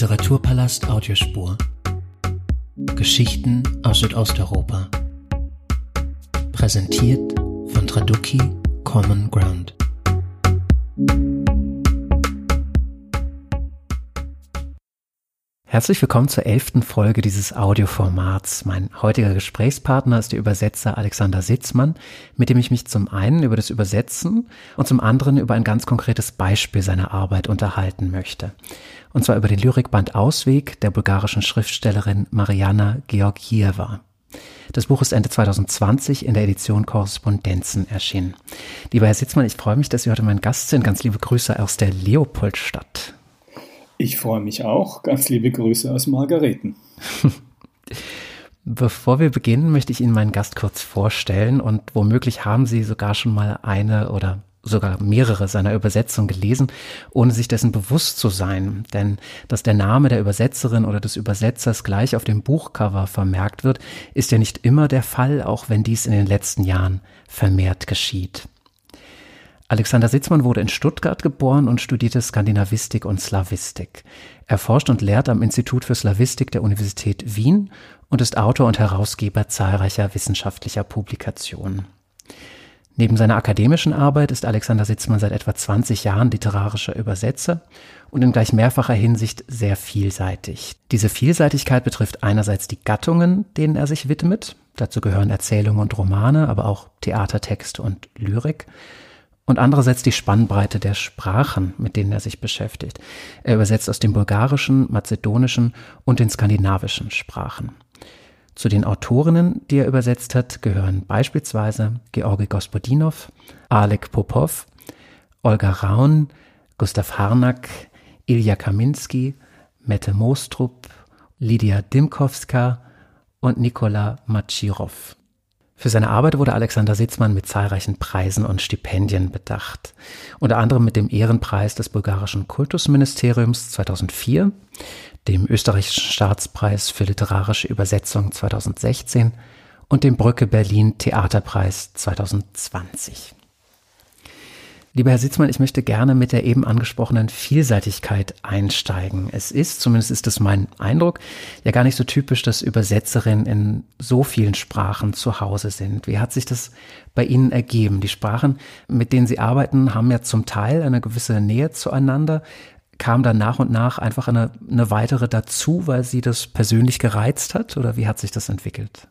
Literaturpalast Audiospur. Geschichten aus Südosteuropa. Präsentiert von Traduki Common Ground. Herzlich willkommen zur elften Folge dieses Audioformats. Mein heutiger Gesprächspartner ist der Übersetzer Alexander Sitzmann, mit dem ich mich zum einen über das Übersetzen und zum anderen über ein ganz konkretes Beispiel seiner Arbeit unterhalten möchte. Und zwar über den Lyrikband Ausweg der bulgarischen Schriftstellerin Mariana Georgieva. Das Buch ist Ende 2020 in der Edition Korrespondenzen erschienen. Lieber Herr Sitzmann, ich freue mich, dass Sie heute mein Gast sind. Ganz liebe Grüße aus der Leopoldstadt. Ich freue mich auch. Ganz liebe Grüße aus Margareten. Bevor wir beginnen, möchte ich Ihnen meinen Gast kurz vorstellen und womöglich haben Sie sogar schon mal eine oder sogar mehrere seiner Übersetzungen gelesen, ohne sich dessen bewusst zu sein. Denn dass der Name der Übersetzerin oder des Übersetzers gleich auf dem Buchcover vermerkt wird, ist ja nicht immer der Fall, auch wenn dies in den letzten Jahren vermehrt geschieht. Alexander Sitzmann wurde in Stuttgart geboren und studierte Skandinavistik und Slavistik. Er forscht und lehrt am Institut für Slavistik der Universität Wien und ist Autor und Herausgeber zahlreicher wissenschaftlicher Publikationen. Neben seiner akademischen Arbeit ist Alexander Sitzmann seit etwa 20 Jahren literarischer Übersetzer und in gleich mehrfacher Hinsicht sehr vielseitig. Diese Vielseitigkeit betrifft einerseits die Gattungen, denen er sich widmet. Dazu gehören Erzählungen und Romane, aber auch Theatertext und Lyrik und andererseits die Spannbreite der Sprachen, mit denen er sich beschäftigt. Er übersetzt aus dem bulgarischen, mazedonischen und den skandinavischen Sprachen. Zu den Autorinnen, die er übersetzt hat, gehören beispielsweise Georgi Gospodinov, Alek Popov, Olga Raun, Gustav Harnack, Ilja Kaminski, Mette Mostrup, Lydia Dimkowska und Nikola Machirov. Für seine Arbeit wurde Alexander Sitzmann mit zahlreichen Preisen und Stipendien bedacht. Unter anderem mit dem Ehrenpreis des bulgarischen Kultusministeriums 2004, dem österreichischen Staatspreis für literarische Übersetzung 2016 und dem Brücke Berlin Theaterpreis 2020. Lieber Herr Sitzmann, ich möchte gerne mit der eben angesprochenen Vielseitigkeit einsteigen. Es ist, zumindest ist es mein Eindruck, ja gar nicht so typisch, dass Übersetzerinnen in so vielen Sprachen zu Hause sind. Wie hat sich das bei Ihnen ergeben? Die Sprachen, mit denen Sie arbeiten, haben ja zum Teil eine gewisse Nähe zueinander. Kam dann nach und nach einfach eine, eine weitere dazu, weil Sie das persönlich gereizt hat? Oder wie hat sich das entwickelt?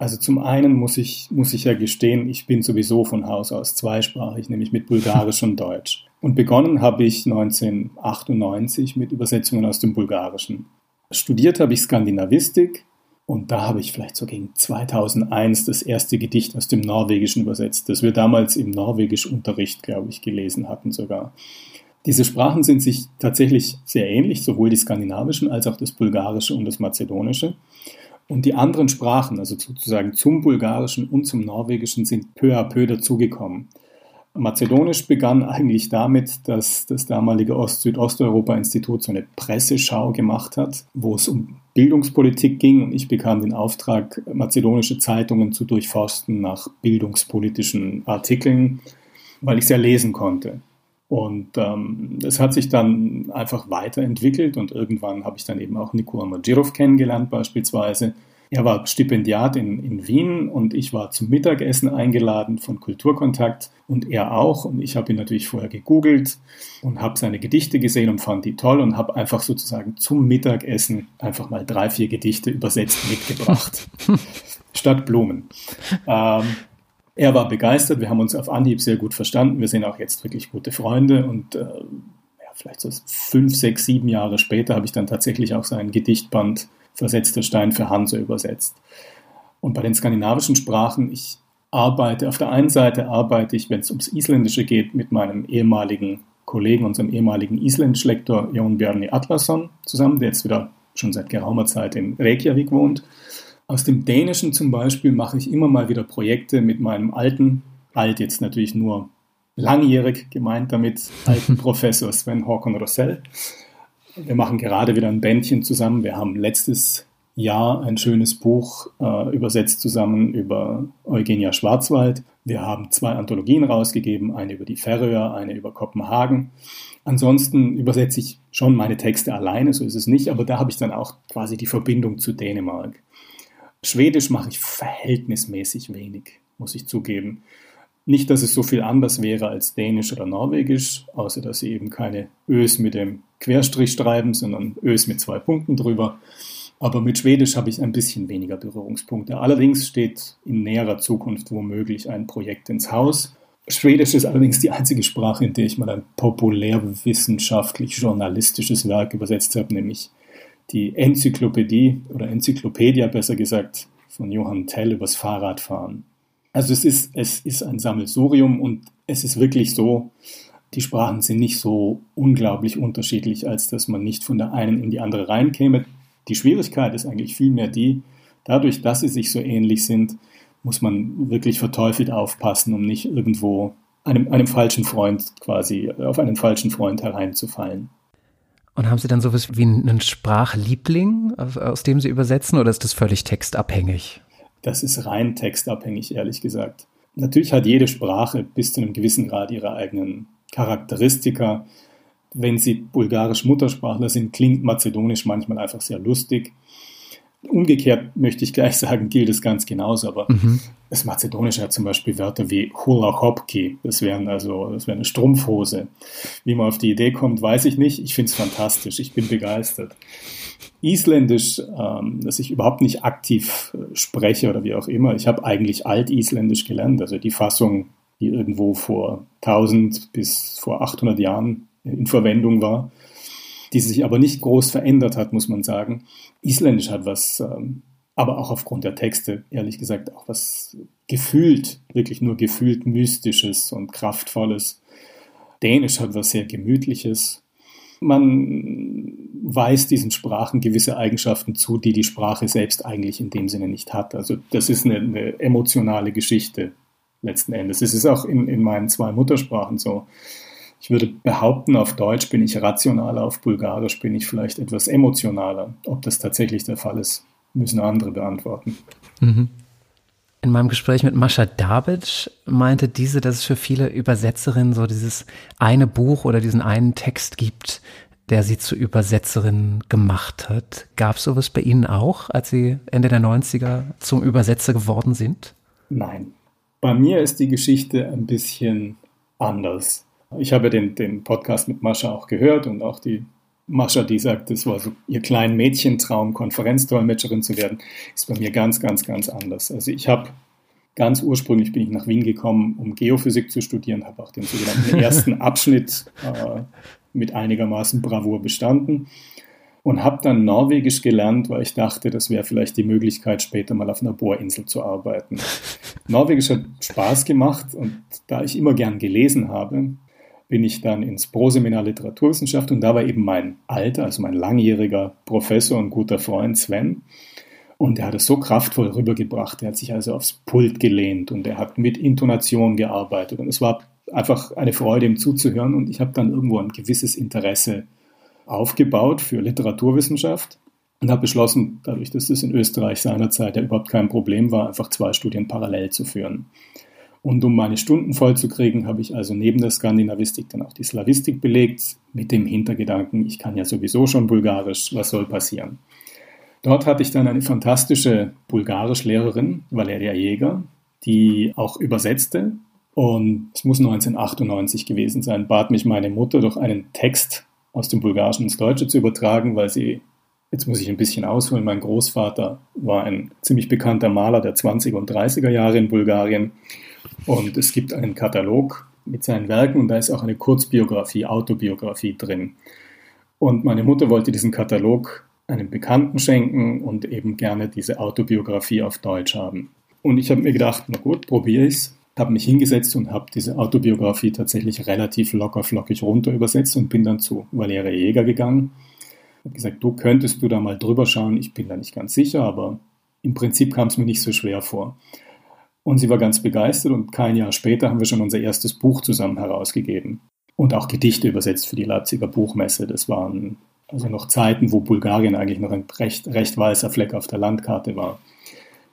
Also zum einen muss ich, muss ich ja gestehen, ich bin sowieso von Haus aus zweisprachig, nämlich mit Bulgarisch und Deutsch. Und begonnen habe ich 1998 mit Übersetzungen aus dem Bulgarischen. Studiert habe ich Skandinavistik und da habe ich vielleicht so gegen 2001 das erste Gedicht aus dem Norwegischen übersetzt, das wir damals im Norwegischunterricht, glaube ich, gelesen hatten sogar. Diese Sprachen sind sich tatsächlich sehr ähnlich, sowohl die skandinavischen als auch das Bulgarische und das Mazedonische. Und die anderen Sprachen, also sozusagen zum Bulgarischen und zum Norwegischen, sind peu à peu dazugekommen. Mazedonisch begann eigentlich damit, dass das damalige Ost-Südosteuropa-Institut so eine Presseschau gemacht hat, wo es um Bildungspolitik ging und ich bekam den Auftrag, mazedonische Zeitungen zu durchforsten nach bildungspolitischen Artikeln, weil ich sehr lesen konnte. Und ähm, es hat sich dann einfach weiterentwickelt und irgendwann habe ich dann eben auch Nikola Majirov kennengelernt beispielsweise. Er war Stipendiat in, in Wien und ich war zum Mittagessen eingeladen von Kulturkontakt und er auch. Und ich habe ihn natürlich vorher gegoogelt und habe seine Gedichte gesehen und fand die toll und habe einfach sozusagen zum Mittagessen einfach mal drei, vier Gedichte übersetzt mitgebracht. Statt Blumen. Ähm, er war begeistert, wir haben uns auf Anhieb sehr gut verstanden, wir sind auch jetzt wirklich gute Freunde und äh, ja, vielleicht so fünf, sechs, sieben Jahre später habe ich dann tatsächlich auch sein Gedichtband Versetzter Stein für Hanse übersetzt. Und bei den skandinavischen Sprachen, ich arbeite, auf der einen Seite arbeite ich, wenn es ums Isländische geht, mit meinem ehemaligen Kollegen, unserem ehemaligen Isländisch-Lektor Jon Bjarni Atlasson zusammen, der jetzt wieder schon seit geraumer Zeit in Reykjavik wohnt. Aus dem Dänischen zum Beispiel mache ich immer mal wieder Projekte mit meinem alten, alt jetzt natürlich nur langjährig gemeint damit, alten Professor Sven Håkon Rossell. Wir machen gerade wieder ein Bändchen zusammen. Wir haben letztes Ja, ein schönes Buch, äh, übersetzt zusammen über Eugenia Schwarzwald. Wir haben zwei Anthologien rausgegeben, eine über die Färöer, eine über Kopenhagen. Ansonsten übersetze ich schon meine Texte alleine, so ist es nicht, aber da habe ich dann auch quasi die Verbindung zu Dänemark. Schwedisch mache ich verhältnismäßig wenig, muss ich zugeben. Nicht, dass es so viel anders wäre als Dänisch oder Norwegisch, außer dass sie eben keine Ös mit dem Querstrich schreiben, sondern Ös mit zwei Punkten drüber. Aber mit Schwedisch habe ich ein bisschen weniger Berührungspunkte. Allerdings steht in näherer Zukunft womöglich ein Projekt ins Haus. Schwedisch ist allerdings die einzige Sprache, in der ich mal ein populärwissenschaftlich-journalistisches Werk übersetzt habe, nämlich die Enzyklopädie oder Enzyklopädia besser gesagt von Johann Tell übers Fahrradfahren. Also es ist, es ist ein Sammelsurium und es ist wirklich so, die Sprachen sind nicht so unglaublich unterschiedlich, als dass man nicht von der einen in die andere reinkäme. Die Schwierigkeit ist eigentlich vielmehr die, dadurch, dass sie sich so ähnlich sind, muss man wirklich verteufelt aufpassen, um nicht irgendwo einem, einem falschen Freund quasi, auf einen falschen Freund hereinzufallen. Und haben Sie dann sowas wie einen Sprachliebling, aus dem Sie übersetzen, oder ist das völlig textabhängig? Das ist rein textabhängig, ehrlich gesagt. Natürlich hat jede Sprache bis zu einem gewissen Grad ihre eigenen Charakteristika. Wenn Sie bulgarisch Muttersprachler sind, klingt Mazedonisch manchmal einfach sehr lustig. Umgekehrt möchte ich gleich sagen, gilt es ganz genauso, aber mhm. das Mazedonische hat zum Beispiel Wörter wie Hula Hopki, das wären also, das wäre eine Strumpfhose. Wie man auf die Idee kommt, weiß ich nicht. Ich finde es fantastisch, ich bin begeistert. Isländisch, ähm, das ich überhaupt nicht aktiv äh, spreche oder wie auch immer. Ich habe eigentlich Altisländisch gelernt, also die Fassung, die irgendwo vor 1000 bis vor 800 Jahren in Verwendung war die sich aber nicht groß verändert hat, muss man sagen. Isländisch hat was, ähm, aber auch aufgrund der Texte, ehrlich gesagt, auch was gefühlt, wirklich nur gefühlt Mystisches und Kraftvolles. Dänisch hat was sehr Gemütliches. Man weiß diesen Sprachen gewisse Eigenschaften zu, die die Sprache selbst eigentlich in dem Sinne nicht hat. Also das ist eine, eine emotionale Geschichte letzten Endes. Es ist auch in, in meinen zwei Muttersprachen so. Ich würde behaupten, auf Deutsch bin ich rationaler, auf Bulgarisch bin ich vielleicht etwas emotionaler. Ob das tatsächlich der Fall ist, müssen andere beantworten. Mhm. In meinem Gespräch mit Mascha Dabic meinte diese, dass es für viele Übersetzerinnen so dieses eine Buch oder diesen einen Text gibt, der sie zur Übersetzerin gemacht hat. Gab es sowas bei Ihnen auch, als Sie Ende der 90er zum Übersetzer geworden sind? Nein. Bei mir ist die Geschichte ein bisschen anders. Ich habe den, den Podcast mit Mascha auch gehört und auch die Mascha, die sagt, das war so ihr kleinen Mädchentraum, Konferenzdolmetscherin zu werden, ist bei mir ganz, ganz, ganz anders. Also ich habe ganz ursprünglich bin ich nach Wien gekommen, um Geophysik zu studieren, habe auch den sogenannten ersten Abschnitt äh, mit einigermaßen Bravour bestanden und habe dann Norwegisch gelernt, weil ich dachte, das wäre vielleicht die Möglichkeit, später mal auf einer Bohrinsel zu arbeiten. Norwegisch hat Spaß gemacht und da ich immer gern gelesen habe, bin ich dann ins Proseminar Literaturwissenschaft und da war eben mein alter, also mein langjähriger Professor und guter Freund Sven. Und er hat es so kraftvoll rübergebracht. Er hat sich also aufs Pult gelehnt und er hat mit Intonation gearbeitet. Und es war einfach eine Freude, ihm zuzuhören. Und ich habe dann irgendwo ein gewisses Interesse aufgebaut für Literaturwissenschaft und habe beschlossen, dadurch, dass das in Österreich seinerzeit ja überhaupt kein Problem war, einfach zwei Studien parallel zu führen. Und um meine Stunden voll zu kriegen, habe ich also neben der Skandinavistik dann auch die Slavistik belegt, mit dem Hintergedanken, ich kann ja sowieso schon Bulgarisch, was soll passieren? Dort hatte ich dann eine fantastische Bulgarischlehrerin, Valeria Jäger, die auch übersetzte. Und es muss 1998 gewesen sein, bat mich meine Mutter, doch einen Text aus dem Bulgarischen ins Deutsche zu übertragen, weil sie, jetzt muss ich ein bisschen ausholen, mein Großvater war ein ziemlich bekannter Maler der 20er und 30er Jahre in Bulgarien und es gibt einen Katalog mit seinen Werken und da ist auch eine Kurzbiografie, Autobiografie drin. Und meine Mutter wollte diesen Katalog einem Bekannten schenken und eben gerne diese Autobiografie auf Deutsch haben. Und ich habe mir gedacht, na gut, probiere ich's. Habe mich hingesetzt und habe diese Autobiografie tatsächlich relativ locker flockig runter übersetzt und bin dann zu Valeria Jäger gegangen. Habe gesagt, du könntest du da mal drüber schauen. Ich bin da nicht ganz sicher, aber im Prinzip kam es mir nicht so schwer vor. Und sie war ganz begeistert und kein Jahr später haben wir schon unser erstes Buch zusammen herausgegeben. Und auch Gedichte übersetzt für die Leipziger Buchmesse. Das waren Also noch Zeiten, wo Bulgarien eigentlich noch ein recht, recht weißer Fleck auf der Landkarte war.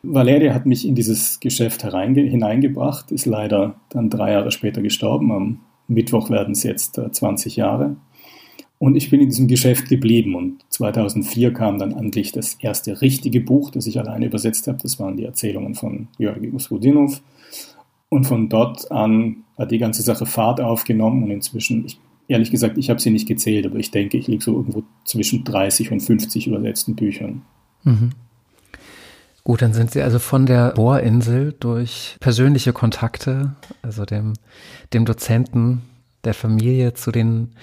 Valeria hat mich in dieses Geschäft hineingebracht, ist leider dann drei Jahre später gestorben. Am Mittwoch werden es jetzt 20 äh, Jahre. Und ich bin in diesem Geschäft geblieben und 2004 kam dann endlich das erste richtige Buch, das ich alleine übersetzt habe. Das waren die Erzählungen von Georgi Usrudinov. Und von dort an hat die ganze Sache Fahrt aufgenommen und inzwischen, ich, ehrlich gesagt, ich habe sie nicht gezählt, aber ich denke, ich liege so irgendwo zwischen 30 und 50 übersetzten Büchern. Mhm. Gut, dann sind Sie also von der Bohrinsel durch persönliche Kontakte, also dem, dem Dozenten der Familie zu den,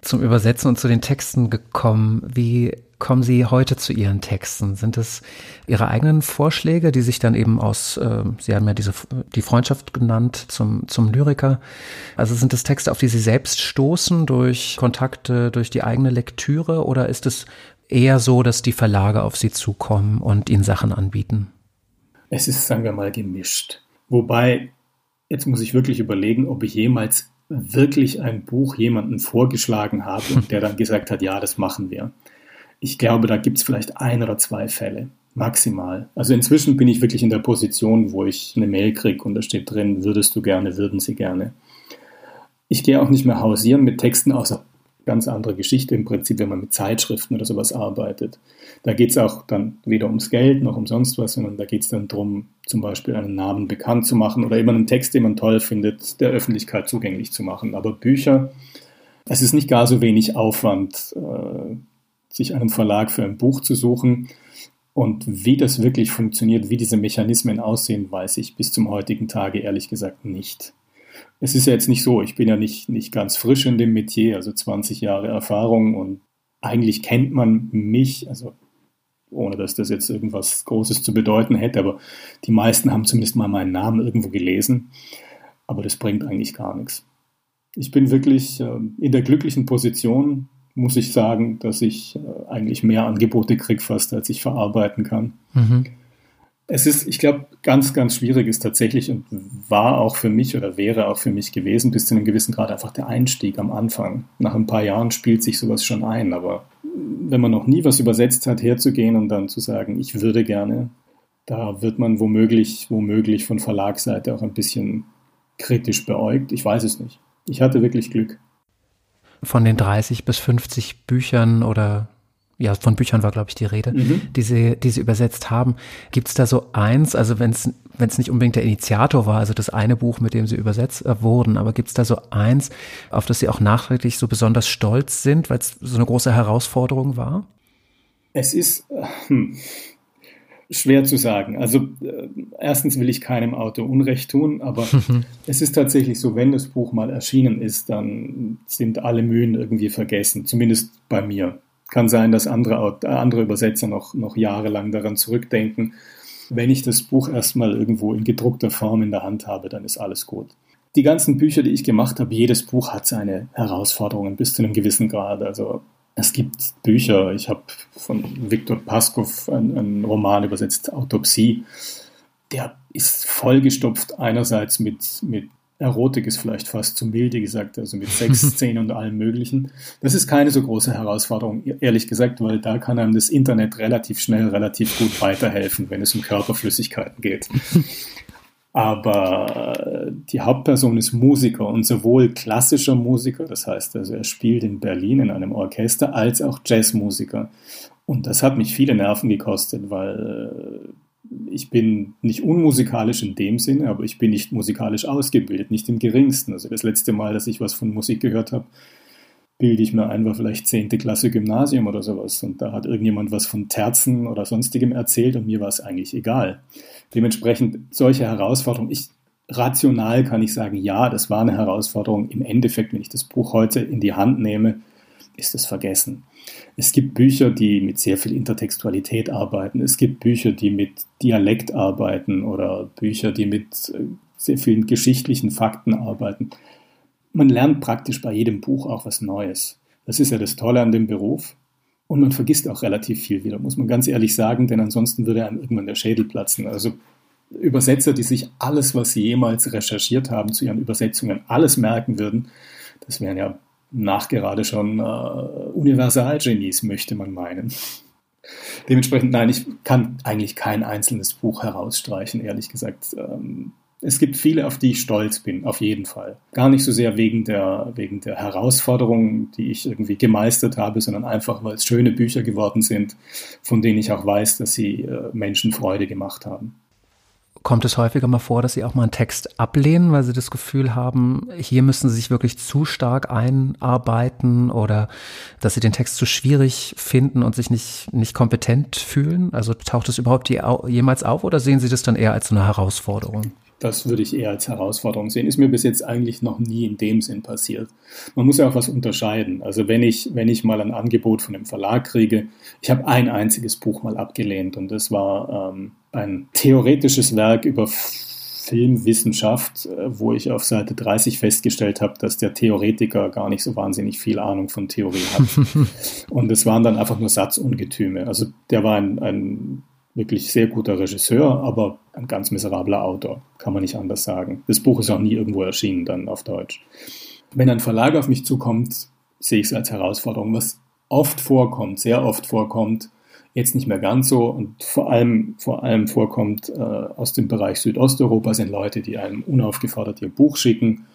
zum Übersetzen und zu den Texten gekommen. Wie kommen Sie heute zu Ihren Texten? Sind es Ihre eigenen Vorschläge, die sich dann eben aus, äh, Sie haben ja diese, die Freundschaft genannt zum, zum Lyriker. Also sind es Texte, auf die Sie selbst stoßen durch Kontakte, durch die eigene Lektüre oder ist es eher so, dass die Verlage auf Sie zukommen und Ihnen Sachen anbieten? Es ist, sagen wir mal, gemischt. Wobei, jetzt muss ich wirklich überlegen, ob ich jemals wirklich ein Buch jemanden vorgeschlagen habe und der dann gesagt hat, ja, das machen wir. Ich glaube, da gibt es vielleicht ein oder zwei Fälle, maximal. Also inzwischen bin ich wirklich in der Position, wo ich eine Mail kriege und da steht drin, würdest du gerne, würden sie gerne. Ich gehe auch nicht mehr hausieren mit Texten, außer ganz andere Geschichte im Prinzip, wenn man mit Zeitschriften oder sowas arbeitet. Da geht es auch dann weder ums Geld noch um sonst was, sondern da geht es dann darum, zum Beispiel einen Namen bekannt zu machen oder eben einen Text, den man toll findet, der Öffentlichkeit zugänglich zu machen. Aber Bücher, es ist nicht gar so wenig Aufwand, äh, sich einen Verlag für ein Buch zu suchen. Und wie das wirklich funktioniert, wie diese Mechanismen aussehen, weiß ich bis zum heutigen Tage ehrlich gesagt nicht es ist ja jetzt nicht so, ich bin ja nicht, nicht ganz frisch in dem Metier, also 20 Jahre Erfahrung und eigentlich kennt man mich, also ohne dass das jetzt irgendwas Großes zu bedeuten hätte, aber die meisten haben zumindest mal meinen Namen irgendwo gelesen, aber das bringt eigentlich gar nichts. Ich bin wirklich äh, in der glücklichen Position, muss ich sagen, dass ich äh, eigentlich mehr Angebote kriege fast, als ich verarbeiten kann. Mhm. Es ist, ich glaube, ganz, ganz schwierig ist tatsächlich und war auch für mich oder wäre auch für mich gewesen, bis zu einem gewissen Grad einfach der Einstieg am Anfang. Nach ein paar Jahren spielt sich sowas schon ein, aber wenn man noch nie was übersetzt hat, herzugehen und dann zu sagen, ich würde gerne, da wird man womöglich, womöglich von Verlagsseite auch ein bisschen kritisch beäugt. Ich weiß es nicht. Ich hatte wirklich Glück. Von den 30 bis 50 Büchern oder ja, von Büchern war, glaube ich, die Rede, mhm. die, sie, die sie übersetzt haben. Gibt es da so eins, also wenn es nicht unbedingt der Initiator war, also das eine Buch, mit dem sie übersetzt äh, wurden, aber gibt es da so eins, auf das sie auch nachträglich so besonders stolz sind, weil es so eine große Herausforderung war? Es ist hm, schwer zu sagen. Also äh, erstens will ich keinem Autor Unrecht tun, aber es ist tatsächlich so, wenn das Buch mal erschienen ist, dann sind alle Mühen irgendwie vergessen, zumindest bei mir. Kann sein, dass andere, äh, andere Übersetzer noch, noch jahrelang daran zurückdenken. Wenn ich das Buch erstmal irgendwo in gedruckter Form in der Hand habe, dann ist alles gut. Die ganzen Bücher, die ich gemacht habe, jedes Buch hat seine Herausforderungen bis zu einem gewissen Grad. Also es gibt Bücher, ich habe von Viktor Paskov einen, einen Roman übersetzt, Autopsie. Der ist vollgestopft einerseits mit, mit Erotik ist vielleicht fast zu milde gesagt, also mit Sexszenen und allem Möglichen. Das ist keine so große Herausforderung, ehrlich gesagt, weil da kann einem das Internet relativ schnell, relativ gut weiterhelfen, wenn es um Körperflüssigkeiten geht. Aber die Hauptperson ist Musiker und sowohl klassischer Musiker, das heißt also er spielt in Berlin in einem Orchester, als auch Jazzmusiker. Und das hat mich viele Nerven gekostet, weil ich bin nicht unmusikalisch in dem Sinne, aber ich bin nicht musikalisch ausgebildet, nicht im geringsten. Also das letzte Mal, dass ich was von Musik gehört habe, bilde ich mir ein, war vielleicht 10. Klasse Gymnasium oder sowas. Und da hat irgendjemand was von Terzen oder sonstigem erzählt und mir war es eigentlich egal. Dementsprechend solche Herausforderungen, ich, rational kann ich sagen, ja, das war eine Herausforderung. Im Endeffekt, wenn ich das Buch heute in die Hand nehme, ist es vergessen. Es gibt Bücher, die mit sehr viel Intertextualität arbeiten. Es gibt Bücher, die mit Dialekt arbeiten oder Bücher, die mit äh, sehr vielen geschichtlichen Fakten arbeiten. Man lernt praktisch bei jedem Buch auch was Neues. Das ist ja das Tolle an dem Beruf. Und man vergisst auch relativ viel wieder, muss man ganz ehrlich sagen, denn ansonsten würde einem irgendwann der Schädel platzen. Also Übersetzer, die sich alles, was sie jemals recherchiert haben zu ihren Übersetzungen, alles merken würden, das wären ja nachgerade schon äh, Universalgenies, möchte man meinen. Dementsprechend, nein, ich kann eigentlich kein einzelnes Buch herausstreichen, ehrlich gesagt. Ähm, es gibt viele, auf die ich stolz bin, auf jeden Fall. Gar nicht so sehr wegen der, wegen der Herausforderungen, die ich irgendwie gemeistert habe, sondern einfach, weil es schöne Bücher geworden sind, von denen ich auch weiß, dass sie äh, Menschen Freude gemacht haben. Kommt es häufiger mal vor, dass Sie auch mal einen Text ablehnen, weil Sie das Gefühl haben, hier müssen Sie sich wirklich zu stark einarbeiten oder dass Sie den Text zu schwierig finden und sich nicht, nicht kompetent fühlen? Also taucht es überhaupt jemals auf oder sehen Sie das dann eher als so eine Herausforderung? Das würde ich eher als Herausforderung sehen. Ist mir bis jetzt eigentlich noch nie in dem Sinn passiert. Man muss ja auch was unterscheiden. Also wenn ich, wenn ich mal ein Angebot von einem Verlag kriege, ich habe ein einziges Buch mal abgelehnt und das war ähm, ein theoretisches Werk über Filmwissenschaft, äh, wo ich auf Seite 30 festgestellt habe, dass der Theoretiker gar nicht so wahnsinnig viel Ahnung von Theorie hat. und es waren dann einfach nur Satzungetüme. Also der war ein, ein wirklich sehr guter Regisseur, aber ein ganz miserabler Autor, kann man nicht anders sagen. Das Buch ist auch nie irgendwo erschienen dann auf Deutsch. Wenn ein Verlag auf mich zukommt, sehe ich es als Herausforderung, was oft vorkommt, sehr oft vorkommt, jetzt nicht mehr ganz so und vor allem, vor allem vorkommt äh, aus dem Bereich Südosteuropa sind Leute, die einem unaufgefordert ihr Buch schicken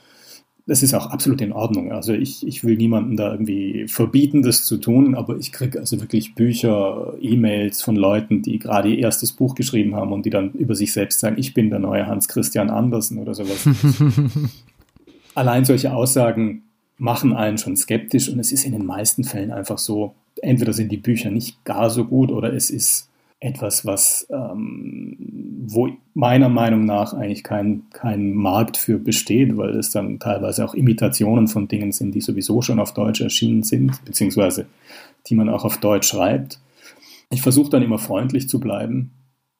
das ist auch absolut in Ordnung. Also ich, ich will niemandem da irgendwie verbieten, das zu tun, aber ich kriege also wirklich Bücher, E-Mails von Leuten, die gerade ihr erstes Buch geschrieben haben und die dann über sich selbst sagen, ich bin der neue Hans Christian Andersen oder sowas. Allein solche Aussagen machen einen schon skeptisch und es ist in den meisten Fällen einfach so, entweder sind die Bücher nicht gar so gut oder es ist etwas, was ähm, wo meiner Meinung nach eigentlich kein, kein Markt für besteht, weil es dann teilweise auch Imitationen von Dingen sind, die sowieso schon auf Deutsch erschienen sind, beziehungsweise die man auch auf Deutsch schreibt. Ich versuche dann immer freundlich zu bleiben.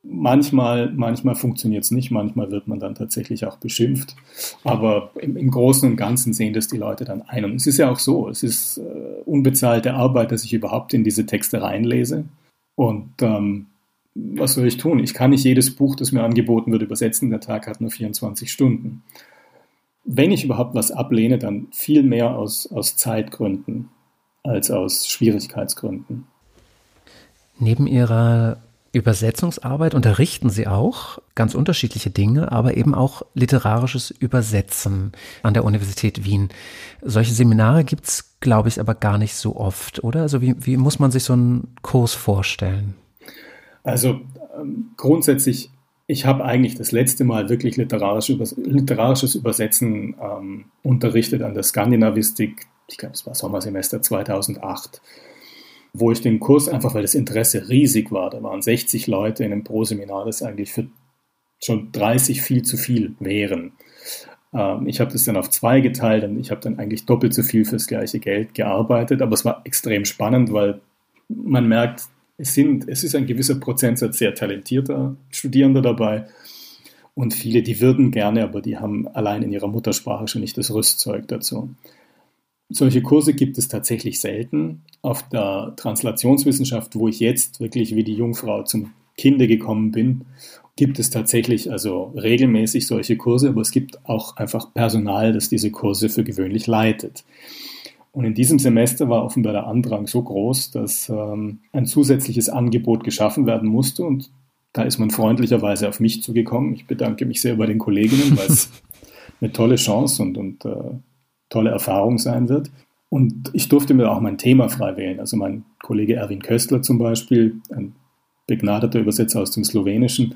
Manchmal, manchmal funktioniert es nicht, manchmal wird man dann tatsächlich auch beschimpft. Aber im, im, Großen und Ganzen sehen das die Leute dann ein. Und es ist ja auch so, es ist äh, unbezahlte Arbeit, dass ich überhaupt in diese Texte reinlese. Und ähm, was soll ich tun? Ich kann nicht jedes Buch, das mir angeboten wird, übersetzen. Der Tag hat nur 24 Stunden. Wenn ich überhaupt was ablehne, dann viel mehr aus, aus Zeitgründen als aus Schwierigkeitsgründen. Neben Ihrer Übersetzungsarbeit unterrichten Sie auch ganz unterschiedliche Dinge, aber eben auch literarisches Übersetzen an der Universität Wien. Solche Seminare gibt es, glaube ich, aber gar nicht so oft, oder? Also wie, wie muss man sich so einen Kurs vorstellen? Also ähm, grundsätzlich, ich habe eigentlich das letzte Mal wirklich literarisch Übers literarisches Übersetzen ähm, unterrichtet an der Skandinavistik, ich glaube, es war Sommersemester 2008, wo ich den Kurs einfach, weil das Interesse riesig war, da waren 60 Leute in einem Pro-Seminar, das eigentlich für schon 30 viel zu viel wären. Ähm, ich habe das dann auf zwei geteilt und ich habe dann eigentlich doppelt so viel fürs gleiche Geld gearbeitet, aber es war extrem spannend, weil man merkt, es, sind, es ist ein gewisser Prozentsatz sehr talentierter Studierender dabei und viele, die würden gerne, aber die haben allein in ihrer Muttersprache schon nicht das Rüstzeug dazu. Solche Kurse gibt es tatsächlich selten. Auf der Translationswissenschaft, wo ich jetzt wirklich wie die Jungfrau zum Kinde gekommen bin, gibt es tatsächlich also regelmäßig solche Kurse, aber es gibt auch einfach Personal, das diese Kurse für gewöhnlich leitet. Und in diesem Semester war offenbar der Andrang so groß, dass ähm, ein zusätzliches Angebot geschaffen werden musste. Und da ist man freundlicherweise auf mich zugekommen. Ich bedanke mich sehr bei den Kolleginnen, weil es eine tolle Chance und, und äh, tolle Erfahrung sein wird. Und ich durfte mir auch mein Thema frei wählen. Also mein Kollege Erwin Köstler zum Beispiel, ein begnadeter Übersetzer aus dem Slowenischen,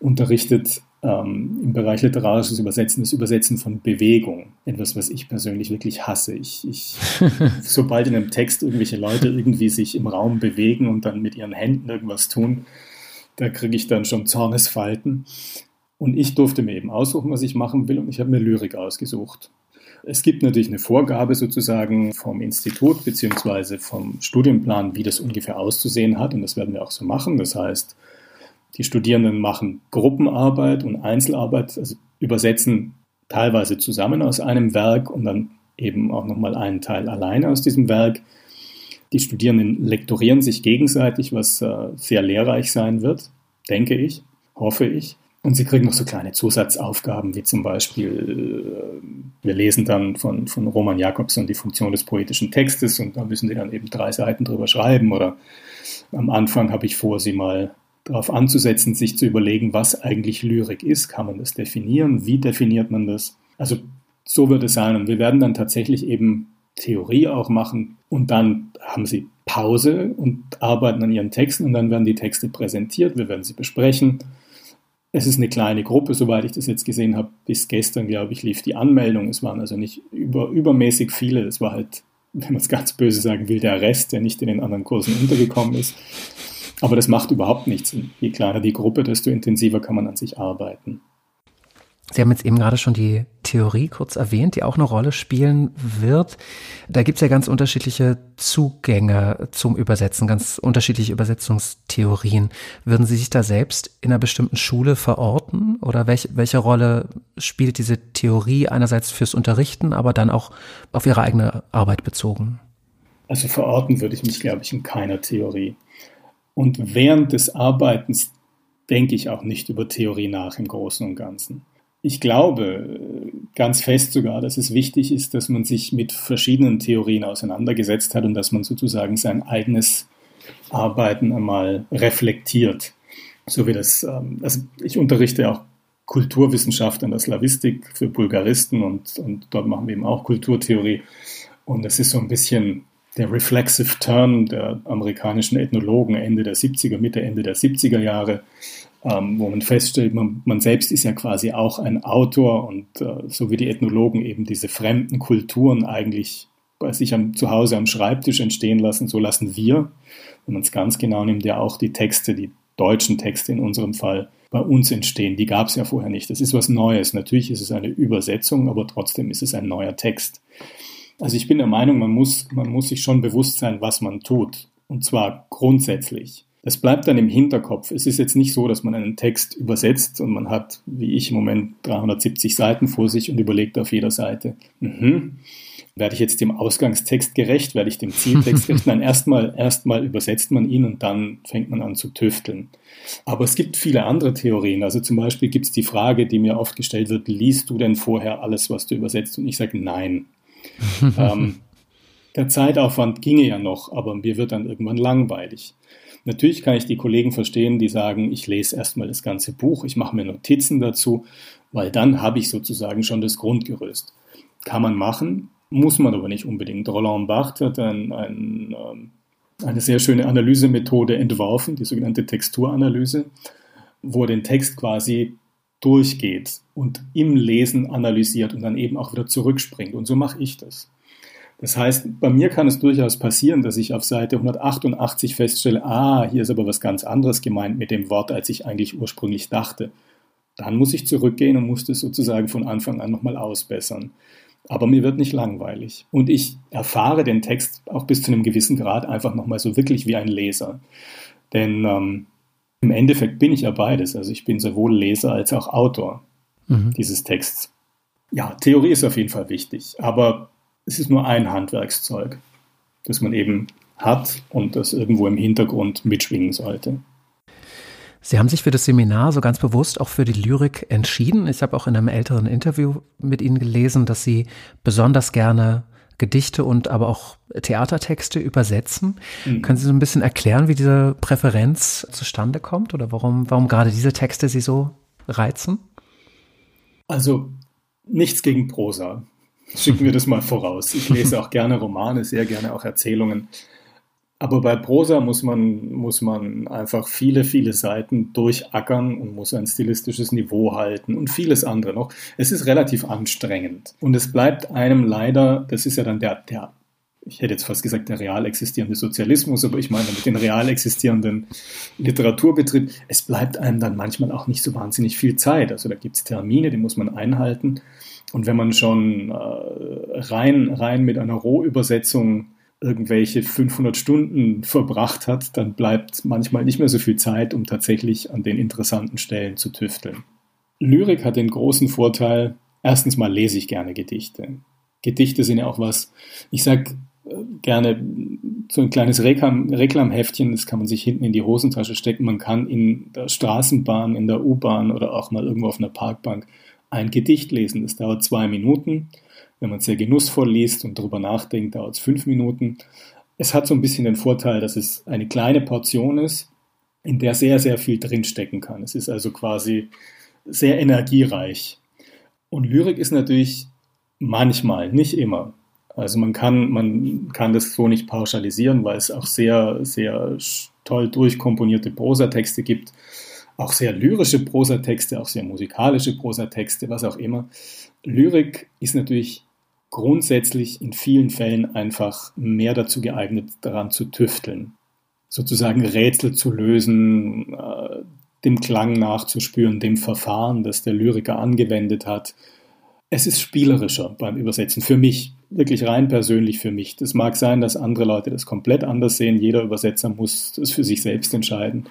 unterrichtet ähm, im Bereich literarisches Übersetzen das Übersetzen von Bewegung. Etwas, was ich persönlich wirklich hasse. Ich, ich, sobald in einem Text irgendwelche Leute irgendwie sich im Raum bewegen und dann mit ihren Händen irgendwas tun, da kriege ich dann schon Zornesfalten. Und ich durfte mir eben aussuchen, was ich machen will, und ich habe mir Lyrik ausgesucht. Es gibt natürlich eine Vorgabe sozusagen vom Institut beziehungsweise vom Studienplan, wie das ungefähr auszusehen hat, und das werden wir auch so machen. Das heißt, die Studierenden machen Gruppenarbeit und Einzelarbeit, also übersetzen teilweise zusammen aus einem Werk und dann eben auch nochmal einen Teil alleine aus diesem Werk. Die Studierenden lektorieren sich gegenseitig, was äh, sehr lehrreich sein wird, denke ich, hoffe ich. Und sie kriegen noch so kleine Zusatzaufgaben, wie zum Beispiel, äh, wir lesen dann von, von Roman Jakobson die Funktion des poetischen Textes und da müssen sie dann eben drei Seiten drüber schreiben. Oder am Anfang habe ich vor, sie mal darauf anzusetzen, sich zu überlegen, was eigentlich Lyrik ist. Kann man das definieren? Wie definiert man das? Also so wird es sein. Und wir werden dann tatsächlich eben Theorie auch machen und dann haben sie Pause und arbeiten an ihren Texten und dann werden die Texte präsentiert, wir werden sie besprechen es ist eine kleine Gruppe, soweit ich das jetzt gesehen habe. Bis gestern, glaube ich, lief die Anmeldung. Es waren also nicht über, übermäßig viele. Es war halt, wenn man es ganz böse sagen will, der Rest, der nicht in den anderen Kursen untergekommen ist. Aber das macht überhaupt nichts. Je kleiner die Gruppe, desto intensiver kann man an sich arbeiten. Sie haben jetzt eben gerade schon die Theorie kurz erwähnt, die auch eine Rolle spielen wird. Da gibt es ja ganz unterschiedliche Zugänge zum Übersetzen, ganz unterschiedliche Übersetzungstheorien. Würden Sie sich da selbst in einer bestimmten Schule verorten? Oder welch, welche Rolle spielt diese Theorie einerseits fürs Unterrichten, aber dann auch auf Ihre eigene Arbeit bezogen? Also verorten würde ich mich, glaube ich, in keiner Theorie. Und während des Arbeitens denke ich auch nicht über Theorie nach im Großen und Ganzen ich glaube ganz fest sogar, dass es wichtig ist, dass man sich mit verschiedenen Theorien auseinandergesetzt hat und dass man sozusagen sein eigenes Arbeiten einmal reflektiert. So wie das, ähm, also ich unterrichte auch Kulturwissenschaft an der Slavistik für Bulgaristen und, und dort machen wir eben auch Kulturtheorie. Und es ist so ein bisschen der reflexive turn der amerikanischen Ethnologen Ende der 70er, Mitte, Ende der 70er Jahre, ähm, wo man feststellt, man, man, selbst ist ja quasi auch ein Autor und äh, so wie die Ethnologen eben diese fremden Kulturen eigentlich bei sich am, zu Hause am Schreibtisch entstehen lassen, so lassen wir, wenn man es ganz genau nimmt, ja auch die Texte, die deutschen Texte in unserem Fall, bei uns entstehen. Die gab es ja vorher nicht. Das ist was Neues. Natürlich ist es eine Übersetzung, aber trotzdem ist es ein neuer Text. Also ich bin der Meinung, man muss, man muss sich schon bewusst sein, was man tut. Und zwar grundsätzlich. Das bleibt dann im Hinterkopf. Es ist jetzt nicht so, dass man einen Text übersetzt und man hat, wie ich im Moment, 370 Seiten vor sich und überlegt auf jeder Seite, mhm, werde ich jetzt dem Ausgangstext gerecht, werde ich dem Zieltext gerecht? Nein, erstmal, erstmal übersetzt man ihn und dann fängt man an zu tüfteln. Aber es gibt viele andere Theorien. Also zum Beispiel gibt es die Frage, die mir oft gestellt wird, liest du denn vorher alles, was du übersetzt? Und ich sage nein. ähm, der Zeitaufwand ginge ja noch, aber mir wird dann irgendwann langweilig. Natürlich kann ich die Kollegen verstehen, die sagen, ich lese erstmal das ganze Buch, ich mache mir Notizen dazu, weil dann habe ich sozusagen schon das Grundgerüst. Kann man machen, muss man aber nicht unbedingt. Roland Barthes hat ein, ein, ähm, eine sehr schöne Analysemethode entworfen, die sogenannte Texturanalyse, wo er den Text quasi durchgeht und im Lesen analysiert und dann eben auch wieder zurückspringt. Und so mache ich das. Das heißt, bei mir kann es durchaus passieren, dass ich auf Seite 188 feststelle, ah, hier ist aber was ganz anderes gemeint mit dem Wort, als ich eigentlich ursprünglich dachte. Dann muss ich zurückgehen und muss das sozusagen von Anfang an nochmal ausbessern. Aber mir wird nicht langweilig. Und ich erfahre den Text auch bis zu einem gewissen Grad einfach nochmal so wirklich wie ein Leser. Denn ähm, im Endeffekt bin ich ja beides. Also ich bin sowohl Leser als auch Autor mhm. dieses Texts. Ja, Theorie ist auf jeden Fall wichtig. Aber es ist nur ein Handwerkszeug, das man eben hat und das irgendwo im Hintergrund mitschwingen sollte. Sie haben sich für das Seminar so ganz bewusst auch für die Lyrik entschieden. Ich habe auch in einem älteren Interview mit Ihnen gelesen, dass Sie besonders gerne Gedichte und aber auch Theatertexte übersetzen. Mhm. Können Sie so ein bisschen erklären, wie diese Präferenz zustande kommt oder warum, warum gerade diese Texte Sie so reizen? Also nichts gegen Prosa. Schicken wir das mal voraus. Ich lese auch gerne Romane, sehr gerne auch Erzählungen. Aber bei Prosa muss man, muss man einfach viele, viele Seiten durchackern und muss ein stilistisches Niveau halten und vieles andere noch. Es ist relativ anstrengend. Und es bleibt einem leider, das ist ja dann der, der ich hätte jetzt fast gesagt, der real existierende Sozialismus, aber ich meine mit den real existierenden Literaturbetrieb, es bleibt einem dann manchmal auch nicht so wahnsinnig viel Zeit. Also da gibt es Termine, die muss man einhalten. Und wenn man schon äh, rein, rein mit einer Rohübersetzung irgendwelche 500 Stunden verbracht hat, dann bleibt manchmal nicht mehr so viel Zeit, um tatsächlich an den interessanten Stellen zu tüfteln. Lyrik hat den großen Vorteil, erstens mal lese ich gerne Gedichte. Gedichte sind ja auch was, ich sage äh, gerne so ein kleines Reklam Reklamheftchen, das kann man sich hinten in die Hosentasche stecken. Man kann in der Straßenbahn, in der U-Bahn oder auch mal irgendwo auf einer Parkbank ein Gedicht lesen. Das dauert zwei Minuten. Wenn man es sehr genussvoll liest und darüber nachdenkt, dauert es fünf Minuten. Es hat so ein bisschen den Vorteil, dass es eine kleine Portion ist, in der sehr, sehr viel drinstecken kann. Es ist also quasi sehr energiereich. Und Lyrik ist natürlich manchmal, nicht immer. Also man kann, man kann das so nicht pauschalisieren, weil es auch sehr, sehr toll durchkomponierte Prosatexte gibt, auch sehr lyrische Prosatexte, auch sehr musikalische Prosatexte, was auch immer. Lyrik ist natürlich grundsätzlich in vielen Fällen einfach mehr dazu geeignet, daran zu tüfteln, sozusagen Rätsel zu lösen, äh, dem Klang nachzuspüren, dem Verfahren, das der Lyriker angewendet hat. Es ist spielerischer beim Übersetzen, für mich, wirklich rein persönlich für mich. Das mag sein, dass andere Leute das komplett anders sehen. Jeder Übersetzer muss das für sich selbst entscheiden.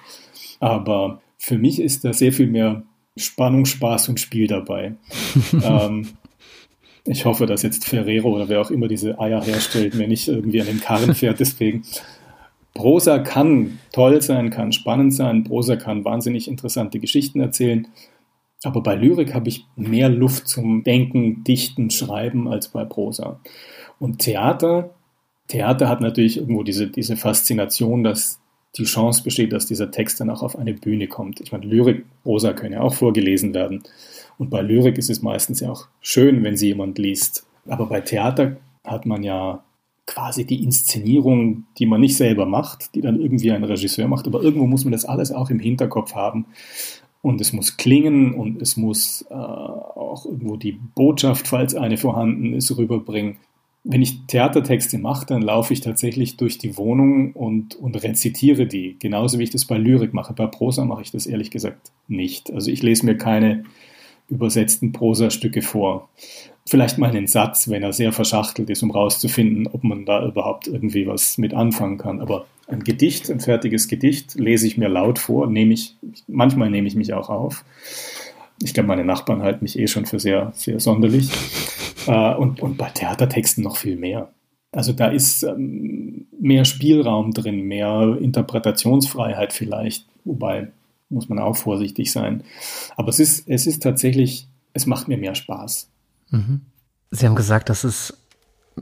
Aber für mich ist da sehr viel mehr Spannung, Spaß und Spiel dabei. ähm, ich hoffe, dass jetzt Ferrero oder wer auch immer diese Eier herstellt, mir nicht irgendwie an den Karren fährt. Deswegen, Prosa kann toll sein, kann spannend sein. Prosa kann wahnsinnig interessante Geschichten erzählen. Aber bei Lyrik habe ich mehr Luft zum Denken, Dichten, Schreiben als bei Prosa. Und Theater, Theater hat natürlich irgendwo diese, diese Faszination, dass die Chance besteht, dass dieser Text dann auch auf eine Bühne kommt. Ich meine, Lyrik, Prosa können ja auch vorgelesen werden. Und bei Lyrik ist es meistens ja auch schön, wenn sie jemand liest. Aber bei Theater hat man ja quasi die Inszenierung, die man nicht selber macht, die dann irgendwie ein Regisseur macht. Aber irgendwo muss man das alles auch im Hinterkopf haben. Und es muss klingen und es muss äh, auch irgendwo die Botschaft, falls eine vorhanden ist, rüberbringen. Wenn ich Theatertexte mache, dann laufe ich tatsächlich durch die Wohnung und, und rezitiere die, genauso wie ich das bei Lyrik mache. Bei Prosa mache ich das ehrlich gesagt nicht. Also ich lese mir keine übersetzten Prosastücke vor. Vielleicht mal einen Satz, wenn er sehr verschachtelt ist, um rauszufinden, ob man da überhaupt irgendwie was mit anfangen kann. Aber ein Gedicht, ein fertiges Gedicht, lese ich mir laut vor, nehme ich, manchmal nehme ich mich auch auf. Ich glaube, meine Nachbarn halten mich eh schon für sehr, sehr sonderlich. Äh, und, und bei Theatertexten noch viel mehr. Also da ist ähm, mehr Spielraum drin, mehr Interpretationsfreiheit vielleicht, wobei muss man auch vorsichtig sein. Aber es ist, es ist tatsächlich, es macht mir mehr Spaß. Mhm. Sie haben gesagt, dass es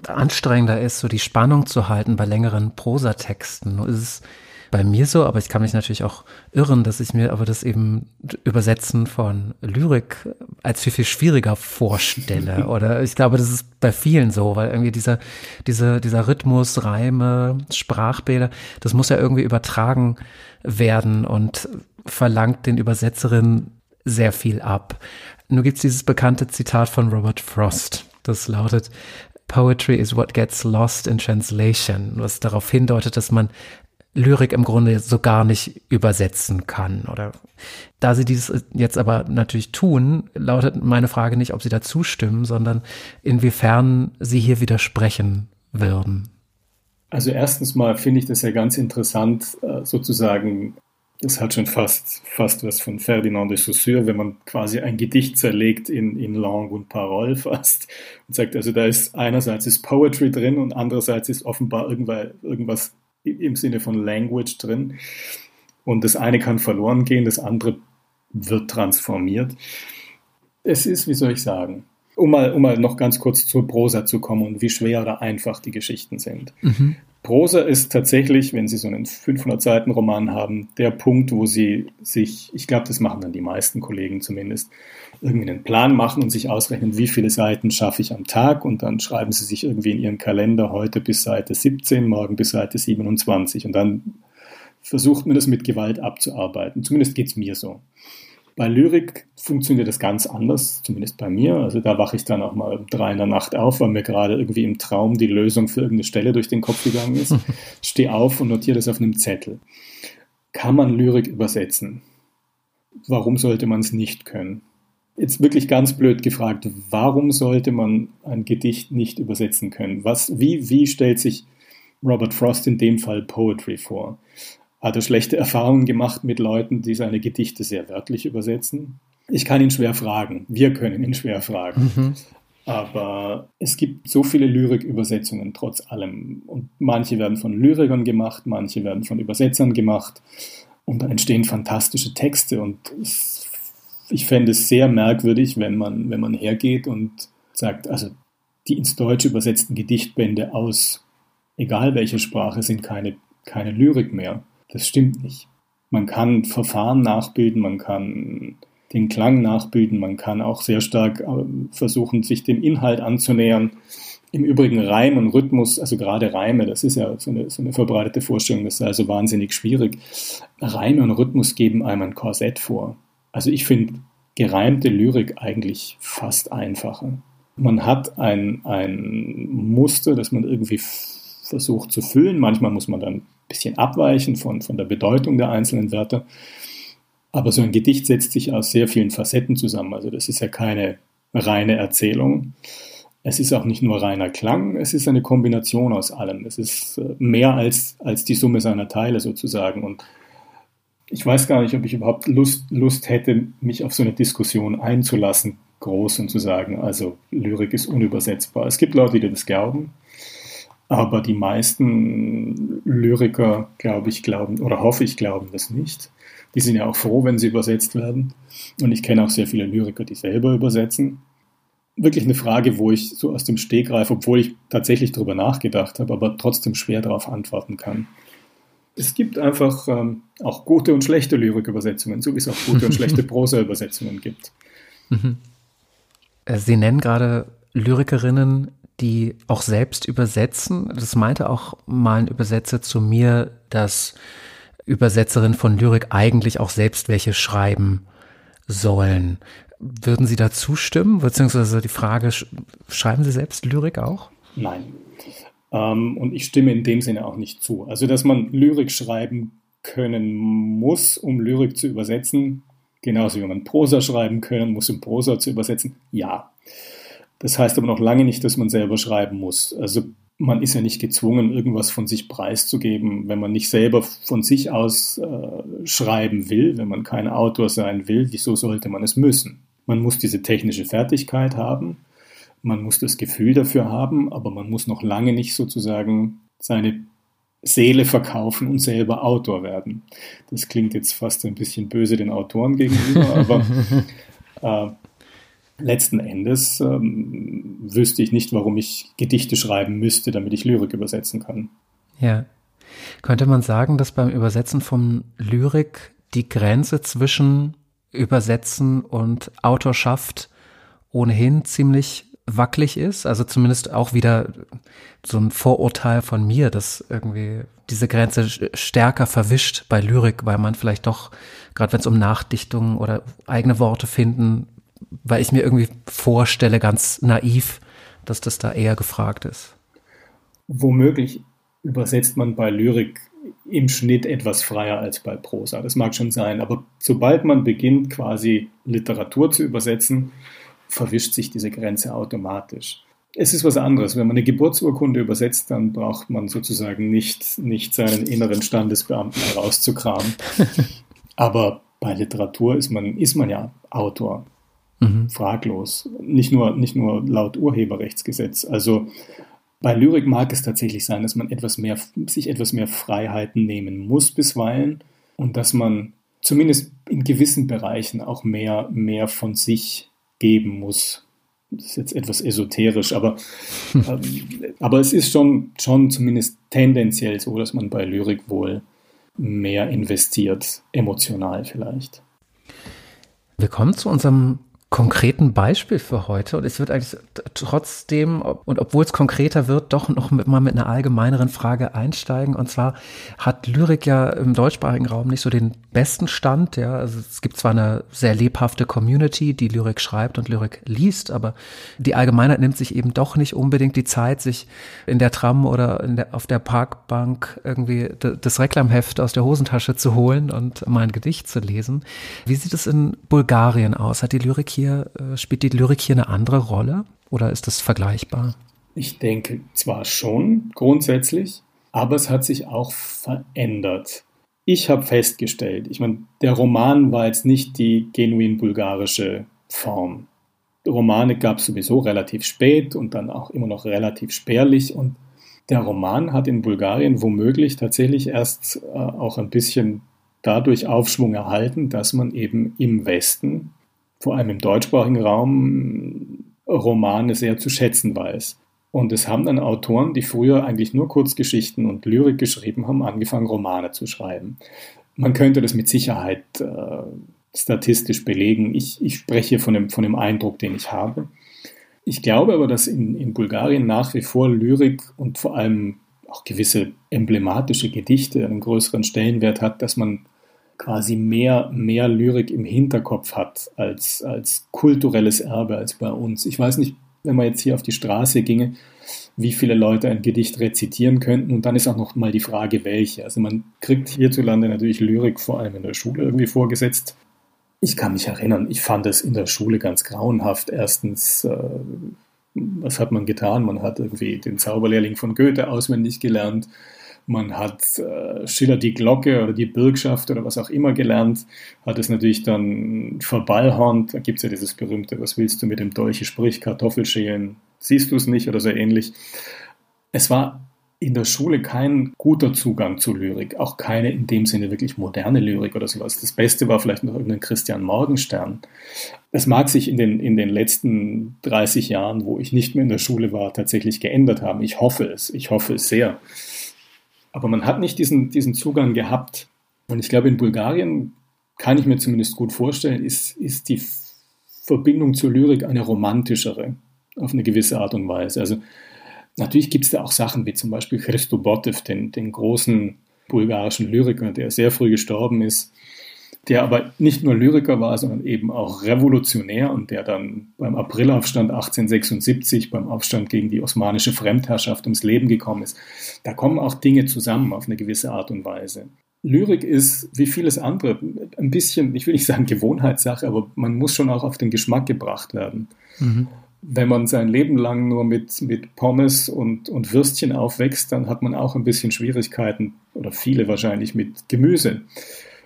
anstrengender ist, so die Spannung zu halten bei längeren Prosatexten. Ist es bei mir so, aber ich kann mich natürlich auch irren, dass ich mir aber das eben Übersetzen von Lyrik als viel, viel schwieriger vorstelle. Oder ich glaube, das ist bei vielen so, weil irgendwie dieser, diese, dieser Rhythmus, Reime, Sprachbilder, das muss ja irgendwie übertragen werden und verlangt den Übersetzerinnen sehr viel ab. Nur gibt's dieses bekannte Zitat von Robert Frost. Das lautet, Poetry is what gets lost in translation, was darauf hindeutet, dass man Lyrik im Grunde so gar nicht übersetzen kann. Oder da Sie dies jetzt aber natürlich tun, lautet meine Frage nicht, ob Sie da zustimmen, sondern inwiefern Sie hier widersprechen würden. Also erstens mal finde ich das ja ganz interessant, äh, sozusagen, das hat schon fast, fast was von Ferdinand de Saussure, wenn man quasi ein Gedicht zerlegt in, in Langue und Parole fast und sagt, also da ist einerseits ist Poetry drin und andererseits ist offenbar irgendwas im Sinne von Language drin. Und das eine kann verloren gehen, das andere wird transformiert. Es ist, wie soll ich sagen, um mal, um mal noch ganz kurz zur Prosa zu kommen und wie schwer oder einfach die Geschichten sind. Mhm. Prosa ist tatsächlich, wenn Sie so einen 500-Seiten-Roman haben, der Punkt, wo Sie sich, ich glaube, das machen dann die meisten Kollegen zumindest, irgendwie einen Plan machen und sich ausrechnen, wie viele Seiten schaffe ich am Tag und dann schreiben Sie sich irgendwie in Ihren Kalender heute bis Seite 17, morgen bis Seite 27 und dann versucht man das mit Gewalt abzuarbeiten. Zumindest geht es mir so. Bei Lyrik funktioniert das ganz anders, zumindest bei mir. Also da wache ich dann auch mal um drei in der Nacht auf, weil mir gerade irgendwie im Traum die Lösung für irgendeine Stelle durch den Kopf gegangen ist. Stehe auf und notiere das auf einem Zettel. Kann man Lyrik übersetzen? Warum sollte man es nicht können? Jetzt wirklich ganz blöd gefragt, warum sollte man ein Gedicht nicht übersetzen können? Was, wie, wie stellt sich Robert Frost in dem Fall Poetry vor? Hat er schlechte Erfahrungen gemacht mit Leuten, die seine Gedichte sehr wörtlich übersetzen? Ich kann ihn schwer fragen. Wir können ihn schwer fragen. Mhm. Aber es gibt so viele Lyrikübersetzungen trotz allem. Und manche werden von Lyrikern gemacht, manche werden von Übersetzern gemacht. Und da entstehen fantastische Texte. Und ich fände es sehr merkwürdig, wenn man, wenn man hergeht und sagt, also die ins Deutsche übersetzten Gedichtbände aus egal welcher Sprache sind keine, keine Lyrik mehr. Das stimmt nicht. Man kann Verfahren nachbilden, man kann den Klang nachbilden, man kann auch sehr stark äh, versuchen, sich dem Inhalt anzunähern. Im Übrigen Reim und Rhythmus, also gerade Reime, das ist ja so eine, so eine verbreitete Vorstellung, das ist also wahnsinnig schwierig. Reime und Rhythmus geben einem ein Korsett vor. Also ich finde gereimte Lyrik eigentlich fast einfacher. Man hat ein, ein Muster, das man irgendwie versucht zu füllen. Manchmal muss man dann ein bisschen abweichen von, von der Bedeutung der einzelnen Wörter. Aber so ein Gedicht setzt sich aus sehr vielen Facetten zusammen. Also das ist ja keine reine Erzählung. Es ist auch nicht nur reiner Klang, es ist eine Kombination aus allem. Es ist äh, mehr als, als die Summe seiner Teile sozusagen. Und ich weiß gar nicht, ob ich überhaupt Lust, Lust hätte, mich auf so eine Diskussion einzulassen, groß und zu sagen, also Lyrik ist unübersetzbar. Es gibt Leute, die das glauben. Aber die meisten Lyriker, glaube ich, glauben oder hoffe ich, glauben das nicht. Die sind ja auch froh, wenn sie übersetzt werden. Und ich kenne auch sehr viele Lyriker, die selber übersetzen. Wirklich eine Frage, wo ich so aus dem Stegreif, obwohl ich tatsächlich darüber nachgedacht habe, aber trotzdem schwer darauf antworten kann. Es gibt einfach ähm, auch gute und schlechte Lyrikübersetzungen, so wie es auch gute und schlechte Prosa-Übersetzungen gibt. Mhm. Äh, sie nennen gerade Lyrikerinnen, die auch selbst übersetzen. Das meinte auch mal ein Übersetzer zu mir, dass Übersetzerinnen von Lyrik eigentlich auch selbst welche schreiben sollen. Würden Sie da zustimmen? Beziehungsweise die Frage, schreiben Sie selbst Lyrik auch? Nein. Ähm, und ich stimme in dem Sinne auch nicht zu. Also, dass man Lyrik schreiben können muss, um Lyrik zu übersetzen, genauso wie man Prosa schreiben können muss, um Prosa zu übersetzen, ja. Das heißt aber noch lange nicht, dass man selber schreiben muss. Also man ist ja nicht gezwungen, irgendwas von sich preiszugeben, wenn man nicht selber von sich aus äh, schreiben will, wenn man kein Autor sein will. Wieso sollte man es müssen? Man muss diese technische Fertigkeit haben, man muss das Gefühl dafür haben, aber man muss noch lange nicht sozusagen seine Seele verkaufen und selber Autor werden. Das klingt jetzt fast ein bisschen böse den Autoren gegenüber, aber äh, letzten Endes ähm, wüsste ich nicht, warum ich Gedichte schreiben müsste, damit ich Lyrik übersetzen kann. Ja. Könnte man sagen, dass beim Übersetzen von Lyrik die Grenze zwischen Übersetzen und Autorschaft ohnehin ziemlich wackelig ist? Also zumindest auch wieder so ein Vorurteil von mir, dass irgendwie diese Grenze stärker verwischt bei Lyrik, weil man vielleicht doch, gerade wenn es um Nachdichtungen oder eigene Worte finden weil ich mir irgendwie vorstelle, ganz naiv, dass das da eher gefragt ist. Womöglich übersetzt man bei Lyrik im Schnitt etwas freier als bei Prosa. Das mag schon sein, aber sobald man beginnt, quasi Literatur zu übersetzen, verwischt sich diese Grenze automatisch. Es ist was anderes. Wenn man eine Geburtsurkunde übersetzt, dann braucht man sozusagen nicht, nicht seinen inneren Standesbeamten herauszukramen. aber bei Literatur ist man, ist man ja Autor. Mhm. Fraglos. Nicht nur, nicht nur laut Urheberrechtsgesetz. Also bei Lyrik mag es tatsächlich sein, dass man etwas mehr, sich etwas mehr Freiheiten nehmen muss bisweilen und dass man zumindest in gewissen Bereichen auch mehr, mehr von sich geben muss. Das ist jetzt etwas esoterisch, aber, ähm, aber es ist schon, schon zumindest tendenziell so, dass man bei Lyrik wohl mehr investiert, emotional vielleicht. Wir kommen zu unserem konkreten Beispiel für heute. Und ich würde eigentlich trotzdem, und obwohl es konkreter wird, doch noch mit, mal mit einer allgemeineren Frage einsteigen. Und zwar hat Lyrik ja im deutschsprachigen Raum nicht so den besten Stand. Ja, also es gibt zwar eine sehr lebhafte Community, die Lyrik schreibt und Lyrik liest, aber die Allgemeinheit nimmt sich eben doch nicht unbedingt die Zeit, sich in der Tram oder der, auf der Parkbank irgendwie das Reklamheft aus der Hosentasche zu holen und mal ein Gedicht zu lesen. Wie sieht es in Bulgarien aus? Hat die Lyrik hier hier, äh, spielt die Lyrik hier eine andere Rolle oder ist das vergleichbar? Ich denke zwar schon grundsätzlich, aber es hat sich auch verändert. Ich habe festgestellt, ich meine, der Roman war jetzt nicht die genuin bulgarische Form. Romane gab es sowieso relativ spät und dann auch immer noch relativ spärlich. Und der Roman hat in Bulgarien womöglich tatsächlich erst äh, auch ein bisschen dadurch Aufschwung erhalten, dass man eben im Westen, vor allem im deutschsprachigen Raum, Romane sehr zu schätzen weiß. Und es haben dann Autoren, die früher eigentlich nur Kurzgeschichten und Lyrik geschrieben haben, angefangen, Romane zu schreiben. Man könnte das mit Sicherheit äh, statistisch belegen. Ich, ich spreche von dem, von dem Eindruck, den ich habe. Ich glaube aber, dass in, in Bulgarien nach wie vor Lyrik und vor allem auch gewisse emblematische Gedichte einen größeren Stellenwert hat, dass man quasi mehr, mehr Lyrik im Hinterkopf hat als, als kulturelles Erbe als bei uns. Ich weiß nicht, wenn man jetzt hier auf die Straße ginge, wie viele Leute ein Gedicht rezitieren könnten. Und dann ist auch noch mal die Frage, welche. Also man kriegt hierzulande natürlich Lyrik vor allem in der Schule irgendwie vorgesetzt. Ich kann mich erinnern, ich fand es in der Schule ganz grauenhaft. Erstens, äh, was hat man getan? Man hat irgendwie den Zauberlehrling von Goethe auswendig gelernt man hat äh, Schiller die Glocke oder die Bürgschaft oder was auch immer gelernt, hat es natürlich dann verballhornt. Da gibt es ja dieses berühmte, was willst du mit dem Dolche, sprich Kartoffelschälen, siehst du es nicht oder so ähnlich. Es war in der Schule kein guter Zugang zu Lyrik, auch keine in dem Sinne wirklich moderne Lyrik oder sowas. Das Beste war vielleicht noch irgendein Christian Morgenstern. Das mag sich in den, in den letzten 30 Jahren, wo ich nicht mehr in der Schule war, tatsächlich geändert haben. Ich hoffe es. Ich hoffe es sehr. Aber man hat nicht diesen, diesen Zugang gehabt. Und ich glaube, in Bulgarien kann ich mir zumindest gut vorstellen, ist, ist die Verbindung zur Lyrik eine romantischere, auf eine gewisse Art und Weise. Also natürlich gibt es da auch Sachen wie zum Beispiel Christo Botev, den, den großen bulgarischen Lyriker, der sehr früh gestorben ist, der aber nicht nur Lyriker war, sondern eben auch Revolutionär und der dann beim Aprilaufstand 1876, beim Aufstand gegen die osmanische Fremdherrschaft ums Leben gekommen ist. Da kommen auch Dinge zusammen auf eine gewisse Art und Weise. Lyrik ist, wie vieles andere, ein bisschen, ich will nicht sagen Gewohnheitssache, aber man muss schon auch auf den Geschmack gebracht werden. Mhm. Wenn man sein Leben lang nur mit, mit Pommes und, und Würstchen aufwächst, dann hat man auch ein bisschen Schwierigkeiten, oder viele wahrscheinlich, mit Gemüse.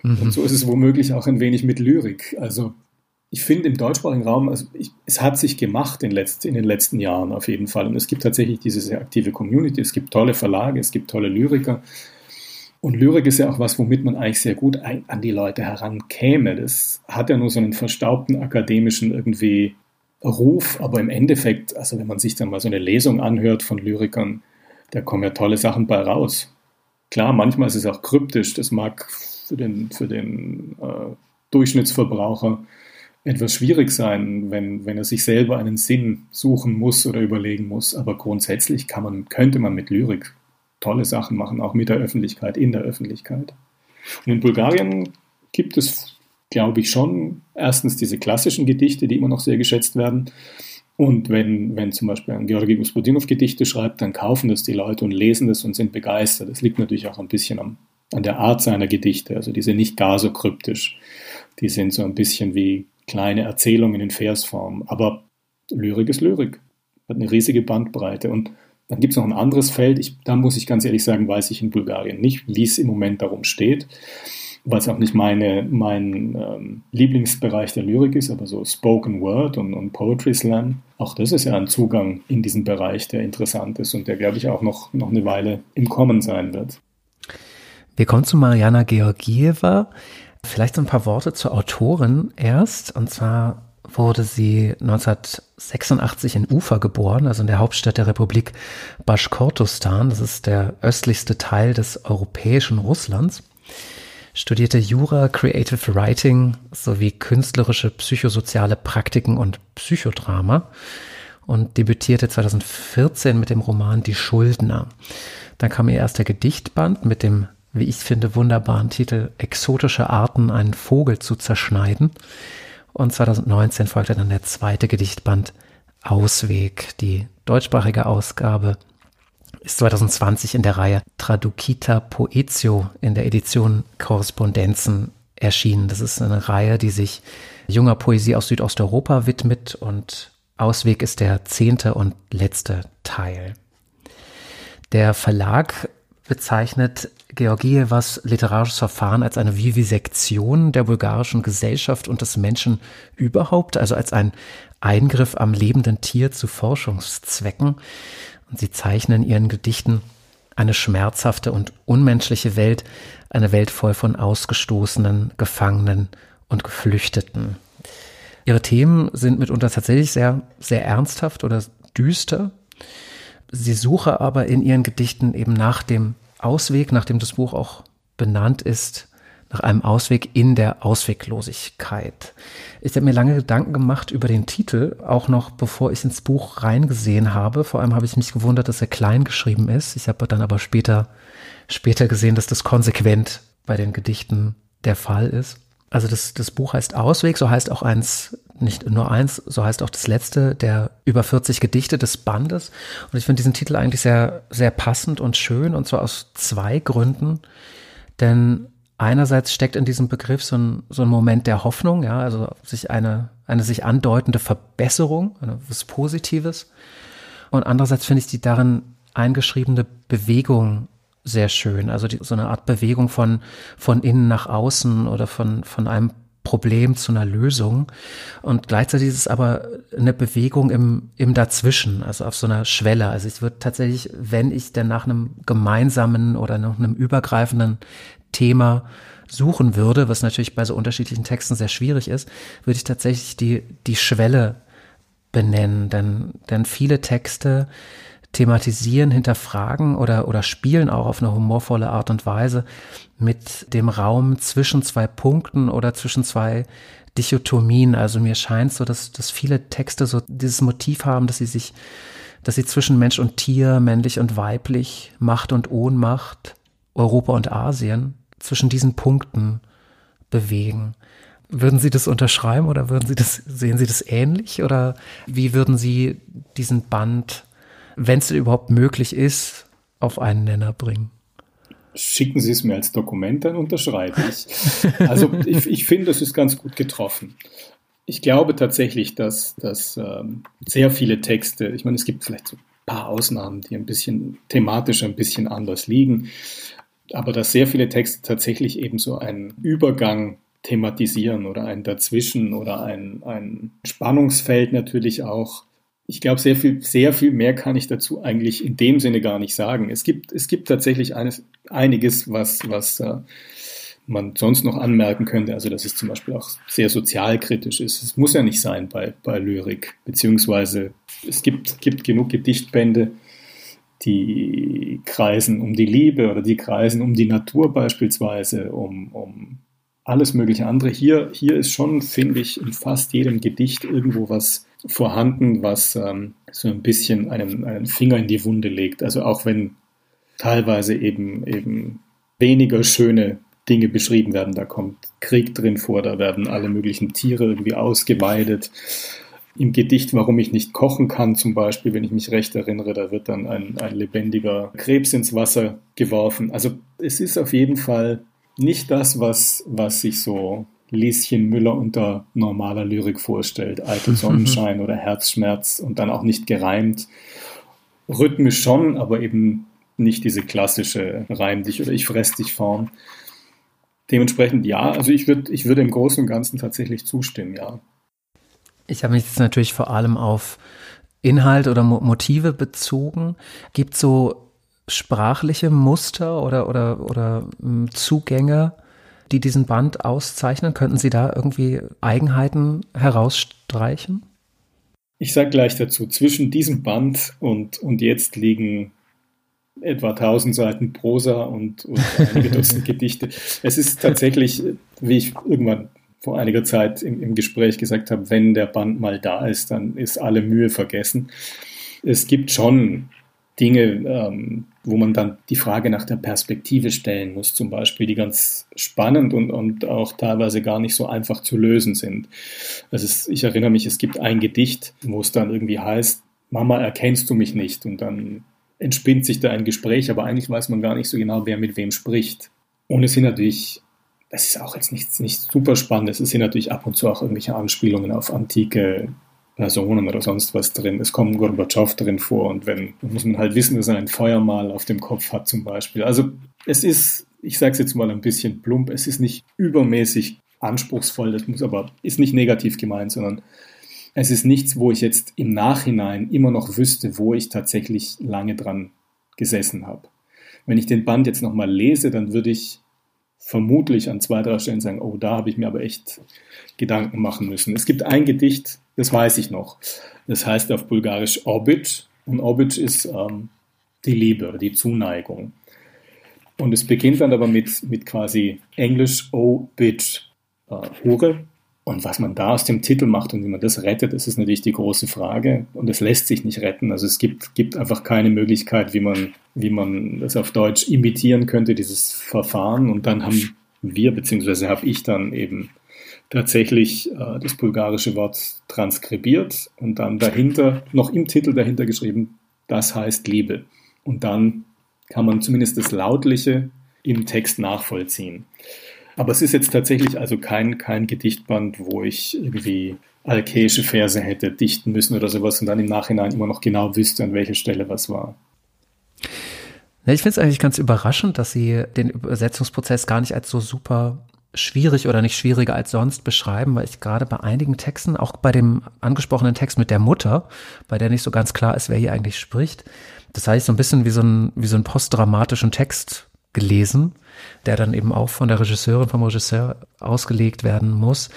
Mhm. Und so ist es womöglich auch ein wenig mit Lyrik. Also ich finde im deutschsprachigen Raum, also ich, es hat sich gemacht in, letzt, in, den letzten Jahren auf jeden Fall. Und es gibt tatsächlich diese sehr aktive Community, es gibt tolle Verlage, es gibt tolle Lyriker. Und Lyrik ist ja auch was, womit man eigentlich sehr gut ein, an die Leute herankäme. Das hat ja nur so einen verstaubten akademischen irgendwie Ruf, aber im Endeffekt, also wenn man sich dann mal so eine Lesung anhört von Lyrikern, da kommen ja tolle Sachen bei raus. Klar, manchmal ist es auch kryptisch, das mag für den, für den äh, Durchschnittsverbraucher etwas schwierig sein, wenn, wenn er sich selber einen Sinn suchen muss oder überlegen muss. Aber grundsätzlich kann man, könnte man mit Lyrik tolle Sachen machen, auch mit der Öffentlichkeit, in der Öffentlichkeit. Und in Bulgarien gibt es, glaube ich, schon erstens diese klassischen Gedichte, die immer noch sehr geschätzt werden. Und wenn, wenn zum Beispiel ein Georgi Gospodinov Gedichte schreibt, dann kaufen das die Leute und lesen das und sind begeistert. Das liegt natürlich auch ein bisschen am an der Art seiner Gedichte. Also die sind nicht gar so kryptisch. Die sind so ein bisschen wie kleine Erzählungen in Versform. Aber Lyrik ist Lyrik. Hat eine riesige Bandbreite. Und dann gibt es noch ein anderes Feld. Ich, da muss ich ganz ehrlich sagen, weiß ich in Bulgarien nicht, wie es im Moment darum steht. Weil es auch nicht meine, mein ähm, Lieblingsbereich der Lyrik ist, aber so Spoken Word und, und Poetry Slam. Auch das ist ja ein Zugang in diesen Bereich, der interessant ist und der, glaube ich, auch noch, noch eine Weile im Kommen sein wird. Wir kommen zu Mariana Georgieva. Vielleicht so ein paar Worte zur Autorin erst. Und zwar wurde sie 1986 in Ufa geboren, also in der Hauptstadt der Republik Baschkortostan. Das ist der östlichste Teil des europäischen Russlands. Studierte Jura, Creative Writing sowie künstlerische psychosoziale Praktiken und Psychodrama und debütierte 2014 mit dem Roman Die Schuldner. Dann kam ihr erster Gedichtband mit dem wie ich finde, wunderbaren Titel Exotische Arten, einen Vogel zu zerschneiden. Und 2019 folgte dann der zweite Gedichtband Ausweg. Die deutschsprachige Ausgabe ist 2020 in der Reihe Traducita Poetio in der Edition Korrespondenzen erschienen. Das ist eine Reihe, die sich junger Poesie aus Südosteuropa widmet und Ausweg ist der zehnte und letzte Teil. Der Verlag bezeichnet Georgievas literarisches Verfahren als eine Vivisektion der bulgarischen Gesellschaft und des Menschen überhaupt, also als ein Eingriff am lebenden Tier zu Forschungszwecken. Und sie zeichnen in ihren Gedichten eine schmerzhafte und unmenschliche Welt, eine Welt voll von Ausgestoßenen, Gefangenen und Geflüchteten. Ihre Themen sind mitunter tatsächlich sehr, sehr ernsthaft oder düster. Sie suche aber in ihren Gedichten eben nach dem Ausweg, nachdem das Buch auch benannt ist, nach einem Ausweg in der Ausweglosigkeit. Ich habe mir lange Gedanken gemacht über den Titel, auch noch bevor ich ins Buch reingesehen habe. Vor allem habe ich mich gewundert, dass er klein geschrieben ist. Ich habe dann aber später, später gesehen, dass das konsequent bei den Gedichten der Fall ist. Also das, das Buch heißt Ausweg, so heißt auch eins, nicht nur eins, so heißt auch das letzte der über 40 Gedichte des Bandes. Und ich finde diesen Titel eigentlich sehr, sehr passend und schön, und zwar aus zwei Gründen. Denn einerseits steckt in diesem Begriff so ein, so ein Moment der Hoffnung, ja, also sich eine, eine sich andeutende Verbesserung, was Positives. Und andererseits finde ich die darin eingeschriebene Bewegung sehr schön. Also die, so eine Art Bewegung von, von innen nach außen oder von, von einem Problem zu einer Lösung. Und gleichzeitig ist es aber eine Bewegung im, im Dazwischen, also auf so einer Schwelle. Also ich würde tatsächlich, wenn ich denn nach einem gemeinsamen oder nach einem übergreifenden Thema suchen würde, was natürlich bei so unterschiedlichen Texten sehr schwierig ist, würde ich tatsächlich die, die Schwelle benennen. Denn, denn viele Texte thematisieren, hinterfragen oder, oder spielen auch auf eine humorvolle Art und Weise mit dem Raum zwischen zwei Punkten oder zwischen zwei Dichotomien. Also mir scheint so, dass, dass viele Texte so dieses Motiv haben, dass sie sich, dass sie zwischen Mensch und Tier, männlich und weiblich, Macht und Ohnmacht, Europa und Asien, zwischen diesen Punkten bewegen. Würden Sie das unterschreiben oder würden Sie das, sehen Sie das ähnlich oder wie würden Sie diesen Band wenn es überhaupt möglich ist, auf einen Nenner bringen. Schicken Sie es mir als Dokument, dann unterschreibe ich. Also ich, ich finde, das ist ganz gut getroffen. Ich glaube tatsächlich, dass, dass ähm, sehr viele Texte, ich meine, es gibt vielleicht so ein paar Ausnahmen, die ein bisschen thematisch ein bisschen anders liegen, aber dass sehr viele Texte tatsächlich eben so einen Übergang thematisieren oder ein Dazwischen oder ein, ein Spannungsfeld natürlich auch ich glaube, sehr viel, sehr viel mehr kann ich dazu eigentlich in dem Sinne gar nicht sagen. Es gibt, es gibt tatsächlich eines, einiges, was, was äh, man sonst noch anmerken könnte. Also, dass es zum Beispiel auch sehr sozialkritisch ist. Es muss ja nicht sein bei, bei Lyrik, beziehungsweise es gibt, gibt genug Gedichtbände, die kreisen um die Liebe oder die kreisen um die Natur beispielsweise, um, um alles mögliche andere. Hier, hier ist schon, finde ich, in fast jedem Gedicht irgendwo was vorhanden, was ähm, so ein bisschen einen, einen Finger in die Wunde legt. Also auch wenn teilweise eben, eben weniger schöne Dinge beschrieben werden. Da kommt Krieg drin vor, da werden alle möglichen Tiere irgendwie ausgeweidet. Im Gedicht Warum ich nicht kochen kann, zum Beispiel, wenn ich mich recht erinnere, da wird dann ein, ein lebendiger Krebs ins Wasser geworfen. Also es ist auf jeden Fall nicht das, was, was sich so Lieschen Müller unter normaler Lyrik vorstellt. Alte Sonnenschein oder Herzschmerz und dann auch nicht gereimt. Rhythmisch schon, aber eben nicht diese klassische Reim dich oder ich fress dich Form. Dementsprechend ja, also ich würde ich würde im Großen und Ganzen tatsächlich zustimmen, ja. Ich habe mich jetzt natürlich vor allem auf Inhalt oder Motive bezogen. Gibt so sprachliche Muster oder, oder, oder hm, Zugänge, die diesen Band auszeichnen? Könnten Sie da irgendwie Eigenheiten herausstreichen? Ich sage gleich dazu, zwischen diesem Band und, und jetzt liegen etwa 1000 Seiten Prosa und, und einige Dutzend Gedichte. Es ist tatsächlich, wie ich irgendwann vor einiger Zeit im, im Gespräch gesagt habe, wenn der Band mal da ist, dann ist alle Mühe vergessen. Es gibt schon Dinge, ähm, wo man dann die Frage nach der Perspektive stellen muss, zum Beispiel, die ganz spannend und, und auch teilweise gar nicht so einfach zu lösen sind. Also es, ich erinnere mich, es gibt ein Gedicht, wo es dann irgendwie heißt, Mama, erkennst du mich nicht? Und dann entspinnt sich da ein Gespräch, aber eigentlich weiß man gar nicht so genau, wer mit wem spricht. Und es sind natürlich, das ist auch jetzt nicht, nicht super spannend, es sind natürlich ab und zu auch irgendwelche Anspielungen auf antike Personen oder sonst was drin. Es kommt Gorbatschow drin vor und wenn, muss man halt wissen, dass er ein Feuermal auf dem Kopf hat zum Beispiel. Also es ist, ich sage es jetzt mal ein bisschen plump, es ist nicht übermäßig anspruchsvoll, das muss aber, ist nicht negativ gemeint, sondern es ist nichts, wo ich jetzt im Nachhinein immer noch wüsste, wo ich tatsächlich lange dran gesessen habe. Wenn ich den Band jetzt nochmal lese, dann würde ich vermutlich an zwei, drei Stellen sagen, oh, da habe ich mir aber echt Gedanken machen müssen. Es gibt ein Gedicht, das weiß ich noch. Das heißt auf Bulgarisch Orbit und Orbit ist ähm, die Liebe die Zuneigung. Und es beginnt dann aber mit, mit quasi Englisch Bitch, äh, Hure. Und was man da aus dem Titel macht und wie man das rettet, das ist natürlich die große Frage. Und es lässt sich nicht retten. Also es gibt, gibt einfach keine Möglichkeit, wie man, wie man das auf Deutsch imitieren könnte, dieses Verfahren. Und dann haben wir, beziehungsweise habe ich dann eben tatsächlich äh, das bulgarische Wort transkribiert und dann dahinter, noch im Titel dahinter geschrieben, das heißt Liebe. Und dann kann man zumindest das Lautliche im Text nachvollziehen. Aber es ist jetzt tatsächlich also kein, kein Gedichtband, wo ich irgendwie alkäische Verse hätte dichten müssen oder sowas und dann im Nachhinein immer noch genau wüsste, an welcher Stelle was war. ich finde es eigentlich ganz überraschend, dass Sie den Übersetzungsprozess gar nicht als so super schwierig oder nicht schwieriger als sonst beschreiben, weil ich gerade bei einigen Texten, auch bei dem angesprochenen Text mit der Mutter, bei der nicht so ganz klar ist, wer hier eigentlich spricht, das heißt so ein bisschen wie so ein, wie so ein postdramatischen Text gelesen, der dann eben auch von der Regisseurin, vom Regisseur ausgelegt werden muss.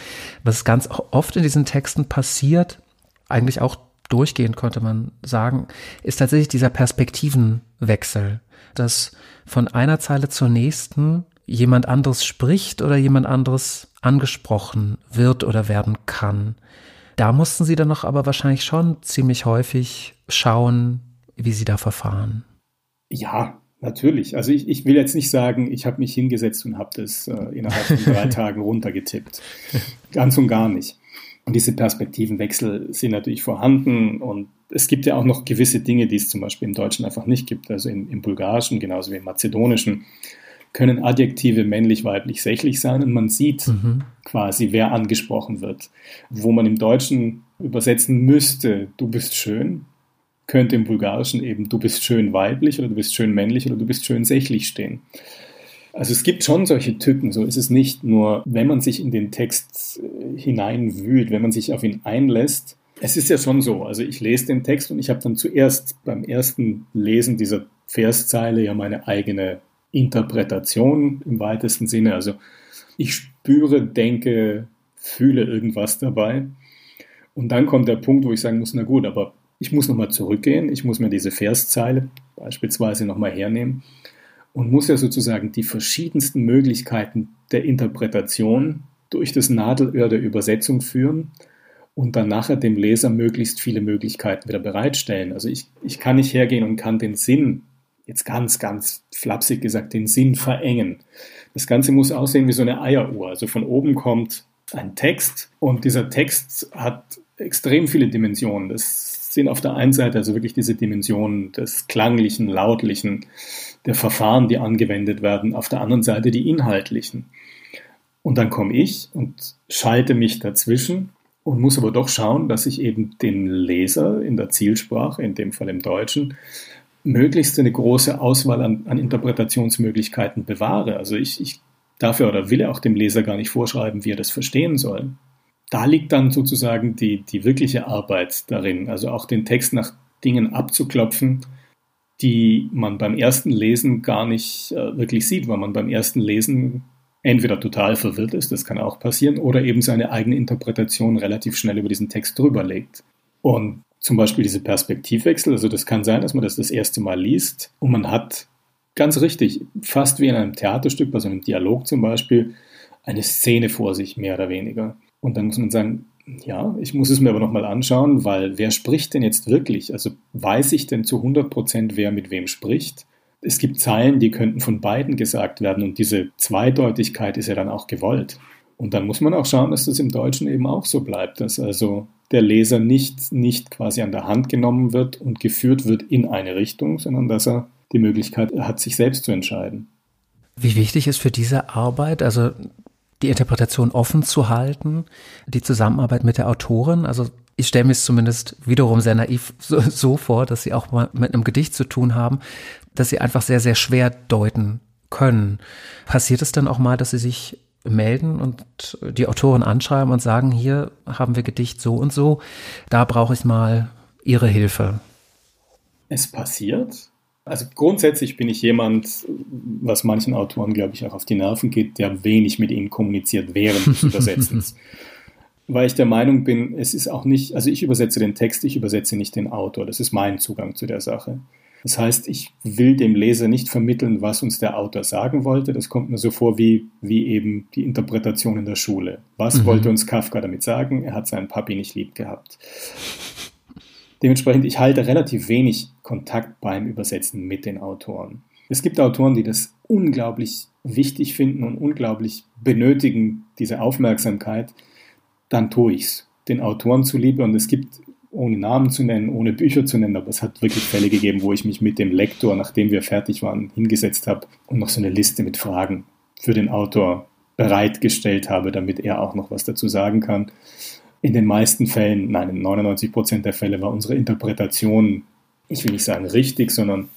Was ganz oft in diesen Texten passiert, eigentlich auch durchgehend konnte man sagen, ist tatsächlich dieser Perspektivenwechsel, dass von einer Zeile zur nächsten jemand anderes spricht oder jemand anderes angesprochen wird oder werden kann. Da mussten sie dann noch aber wahrscheinlich schon ziemlich häufig schauen, wie sie da verfahren. Ja, natürlich. Also ich, ich will jetzt nicht sagen, ich habe mich hingesetzt und habe das äh, innerhalb von drei Tagen runtergetippt. Ganz und gar nicht. Und diese Perspektivenwechsel sind natürlich vorhanden und es gibt ja auch noch gewisse Dinge, die es zum Beispiel im Deutschen einfach nicht gibt. Also im, im Bulgarischen genauso wie im Mazedonischen können Adjektive männlich, weiblich, sächlich sein und man sieht mhm. quasi, wer angesprochen wird. Wo man im Deutschen übersetzen müsste, du bist schön, könnte im Bulgarischen eben du bist schön weiblich oder du bist schön männlich oder du bist schön sächlich stehen. Also es gibt schon solche Tücken, so ist es nicht. Nur wenn man sich in den Text äh, hineinwühlt, wenn man sich auf ihn einlässt, es ist ja schon so. Also ich lese den Text und ich habe dann zuerst beim ersten Lesen dieser Verszeile ja meine eigene Interpretation im weitesten Sinne. Also ich spüre, denke, fühle irgendwas dabei. Und dann kommt der Punkt, wo ich sagen muss, na gut, aber ich muss nochmal zurückgehen, ich muss mir diese Verszeile beispielsweise nochmal hernehmen und muss ja sozusagen die verschiedensten Möglichkeiten der Interpretation durch das Nadelöhr der Übersetzung führen und dann nachher dem Leser möglichst viele Möglichkeiten wieder bereitstellen. Also ich, ich kann nicht hergehen und kann den Sinn jetzt ganz, ganz flapsig gesagt, den Sinn verengen. Das Ganze muss aussehen wie so eine Eieruhr. Also von oben kommt ein Text und dieser Text hat extrem viele Dimensionen. Das sind auf der einen Seite also wirklich diese Dimensionen des klanglichen, lautlichen, der Verfahren, die angewendet werden, auf der anderen Seite die inhaltlichen. Und dann komme ich und schalte mich dazwischen und muss aber doch schauen, dass ich eben den Leser in der Zielsprache, in dem Fall im Deutschen, möglichst eine große Auswahl an, an Interpretationsmöglichkeiten bewahre. Also ich, ich darf ja oder will ja auch dem Leser gar nicht vorschreiben, wie er das verstehen soll. Da liegt dann sozusagen die, die wirkliche Arbeit darin, also auch den Text nach Dingen abzuklopfen, die man beim ersten Lesen gar nicht äh, wirklich sieht, weil man beim ersten Lesen entweder total verwirrt ist, das kann auch passieren, oder eben seine eigene Interpretation relativ schnell über diesen Text drüber legt. Und zum Beispiel diese Perspektivwechsel. Also das kann sein, dass man das das erste Mal liest und man hat ganz richtig, fast wie in einem Theaterstück, bei so einem Dialog zum Beispiel, eine Szene vor sich, mehr oder weniger. Und dann muss man sagen, ja, ich muss es mir aber nochmal anschauen, weil wer spricht denn jetzt wirklich? Also weiß ich denn zu 100 Prozent, wer mit wem spricht? Es gibt Zeilen, die könnten von beiden gesagt werden und diese Zweideutigkeit ist ja dann auch gewollt. Und dann muss man auch schauen, dass das im Deutschen eben auch so bleibt, dass also der Leser nicht, nicht quasi an der Hand genommen wird und geführt wird in eine Richtung, sondern dass er die Möglichkeit hat, sich selbst zu entscheiden. Wie wichtig ist für diese Arbeit, also die Interpretation offen zu halten, die Zusammenarbeit mit der Autorin? Also ich stelle mir es zumindest wiederum sehr naiv so, so, vor, dass sie auch mal mit einem Gedicht zu tun haben, dass sie einfach sehr, sehr schwer deuten können. Passiert es dann auch mal, dass sie sich melden und die Autoren anschreiben und sagen, hier haben wir Gedicht so und so, da brauche ich mal Ihre Hilfe? Es passiert. Also grundsätzlich bin ich jemand, was manchen Autoren, glaube ich, auch auf die Nerven geht, der wenig mit ihnen kommuniziert während des Übersetzens. Weil ich der Meinung bin, es ist auch nicht, also ich übersetze den Text, ich übersetze nicht den Autor. Das ist mein Zugang zu der Sache. Das heißt, ich will dem Leser nicht vermitteln, was uns der Autor sagen wollte. Das kommt mir so vor wie, wie eben die Interpretation in der Schule. Was mhm. wollte uns Kafka damit sagen? Er hat seinen Papi nicht lieb gehabt. Dementsprechend, ich halte relativ wenig Kontakt beim Übersetzen mit den Autoren. Es gibt Autoren, die das unglaublich wichtig finden und unglaublich benötigen, diese Aufmerksamkeit. Dann tue ich es den Autoren zuliebe. Und es gibt ohne Namen zu nennen, ohne Bücher zu nennen, aber es hat wirklich Fälle gegeben, wo ich mich mit dem Lektor, nachdem wir fertig waren, hingesetzt habe und noch so eine Liste mit Fragen für den Autor bereitgestellt habe, damit er auch noch was dazu sagen kann. In den meisten Fällen, nein, in 99 Prozent der Fälle war unsere Interpretation, ich will nicht sagen richtig, sondern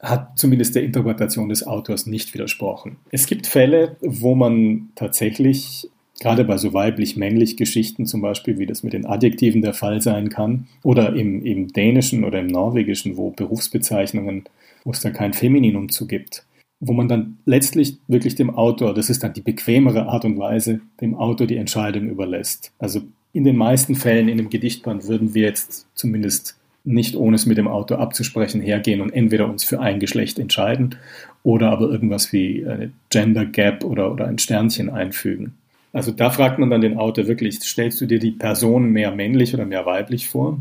hat zumindest der Interpretation des Autors nicht widersprochen. Es gibt Fälle, wo man tatsächlich Gerade bei so weiblich-männlich Geschichten zum Beispiel, wie das mit den Adjektiven der Fall sein kann, oder im, im Dänischen oder im Norwegischen, wo Berufsbezeichnungen, wo es da kein Femininum zu gibt, wo man dann letztlich wirklich dem Autor, das ist dann die bequemere Art und Weise, dem Autor die Entscheidung überlässt. Also in den meisten Fällen in einem Gedichtband würden wir jetzt zumindest nicht ohne es mit dem Autor abzusprechen hergehen und entweder uns für ein Geschlecht entscheiden oder aber irgendwas wie eine Gender Gap oder, oder ein Sternchen einfügen. Also da fragt man dann den Autor wirklich, stellst du dir die Person mehr männlich oder mehr weiblich vor?